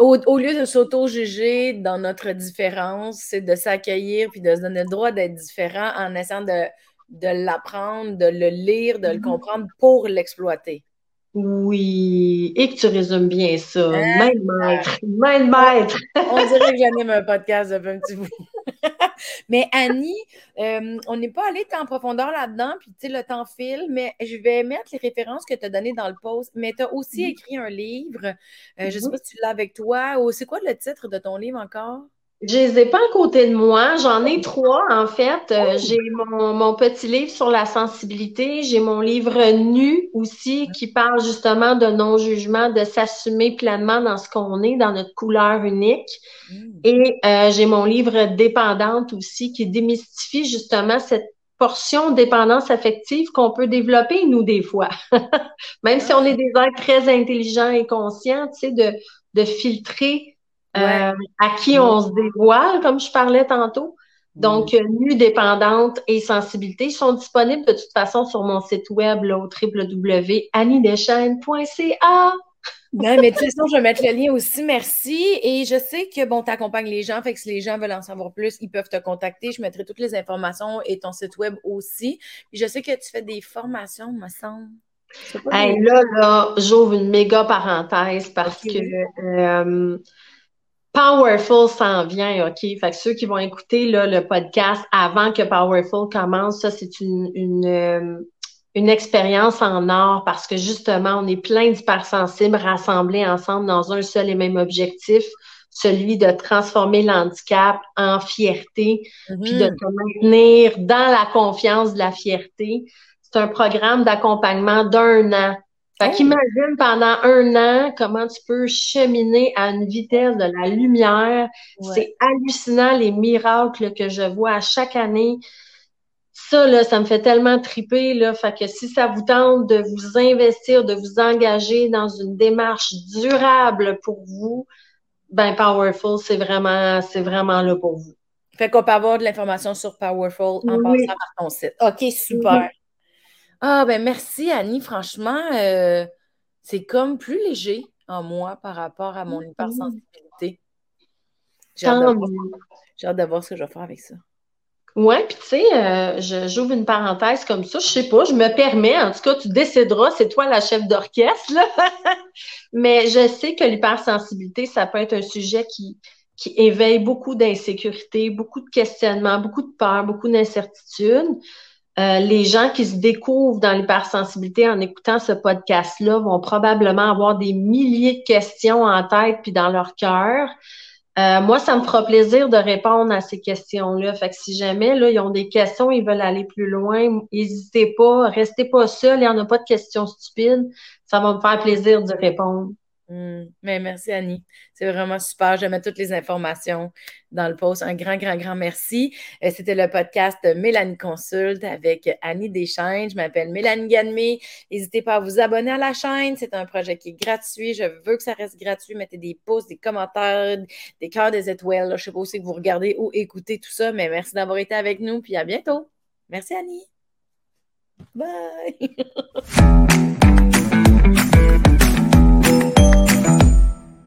Au, au, lieu de s'auto-juger dans notre différence, c'est de s'accueillir puis de se donner le droit d'être différent en essayant de de l'apprendre, de le lire, de le mm-hmm. comprendre pour l'exploiter. Oui, et que tu résumes bien ça. Hein? Même maître, même maître. on dirait que j'anime un podcast depuis un petit bout. mais Annie, euh, on n'est pas allé en profondeur là-dedans, puis tu sais, le temps file, mais je vais mettre les références que tu as données dans le post. Mais tu as aussi mm-hmm. écrit un livre. Euh, je ne sais mm-hmm. pas si tu l'as avec toi. Ou c'est quoi le titre de ton livre encore? Je les ai pas à côté de moi. J'en ai trois, en fait. Euh, oh! j'ai mon, petit livre sur la sensibilité. J'ai mon livre nu aussi qui parle justement de non-jugement, de s'assumer pleinement dans ce qu'on est, dans notre couleur unique. Mm. Et euh, j'ai mon livre dépendante aussi qui démystifie justement cette portion de dépendance affective qu'on peut développer, nous, des fois. Même si on est des êtres très intelligents et conscients, tu sais, de, de filtrer euh, à qui on se dévoile, comme je parlais tantôt. Donc, nu, dépendante et sensibilité sont disponibles de toute façon sur mon site web là, au www.anniedeschênes.ca. Non, mais de toute façon, je vais mettre le lien aussi. Merci. Et je sais que, bon, tu accompagnes les gens. Fait que si les gens veulent en savoir plus, ils peuvent te contacter. Je mettrai toutes les informations et ton site web aussi. Puis je sais que tu fais des formations, me semble. Hey, là, là, j'ouvre une méga parenthèse parce que euh, Powerful s'en vient, OK? Fait que ceux qui vont écouter là, le podcast avant que Powerful commence, ça, c'est une, une, euh, une expérience en or parce que justement, on est plein d'hypersensibles rassemblés ensemble dans un seul et même objectif, celui de transformer l'handicap en fierté, puis de mm-hmm. se maintenir dans la confiance de la fierté. C'est un programme d'accompagnement d'un an fait oh. qu'imagine pendant un an comment tu peux cheminer à une vitesse de la lumière. C'est hallucinant les miracles que je vois à chaque année. Ça, là, ça me fait tellement triper, là. Fait que si ça vous tente de vous investir, de vous engager dans une démarche durable pour vous, ben, Powerful, c'est vraiment, c'est vraiment là pour vous. Fait qu'on peut avoir de l'information sur Powerful en passant par ton site. OK, super. Ah, ben merci Annie. Franchement, euh, c'est comme plus léger en moi par rapport à mon hypersensibilité. J'ai hâte, de voir ce que je vais faire avec ça. Oui, puis tu sais, euh, j'ouvre une parenthèse comme ça, je sais pas, je me permets, en tout cas, tu décideras, c'est toi la chef d'orchestre, mais je sais que l'hypersensibilité, ça peut être un sujet qui, qui éveille beaucoup d'insécurité, beaucoup de questionnements, beaucoup de peur, beaucoup d'incertitudes. Euh, les gens qui se découvrent dans l'hypersensibilité en écoutant ce podcast-là vont probablement avoir des milliers de questions en tête puis dans leur cœur. Euh, moi, ça me fera plaisir de répondre à ces questions-là. Fait que si jamais là, ils ont des questions, ils veulent aller plus loin, n'hésitez pas, restez pas seuls, il n'y en a pas de questions stupides. Ça va me faire plaisir de répondre. Hmm. Mais merci Annie. C'est vraiment super. Je mets toutes les informations dans le post. Un grand, grand, grand merci. Euh, c'était le podcast Mélanie Consulte avec Annie Deschaines. Je m'appelle Mélanie Ganmé. N'hésitez pas à vous abonner à la chaîne. C'est un projet qui est gratuit. Je veux que ça reste gratuit. Mettez des posts, des commentaires, des cœurs, des étoiles. Je ne sais pas aussi que vous regardez ou écoutez tout ça, mais merci d'avoir été avec nous. Puis à bientôt. Merci Annie. Bye.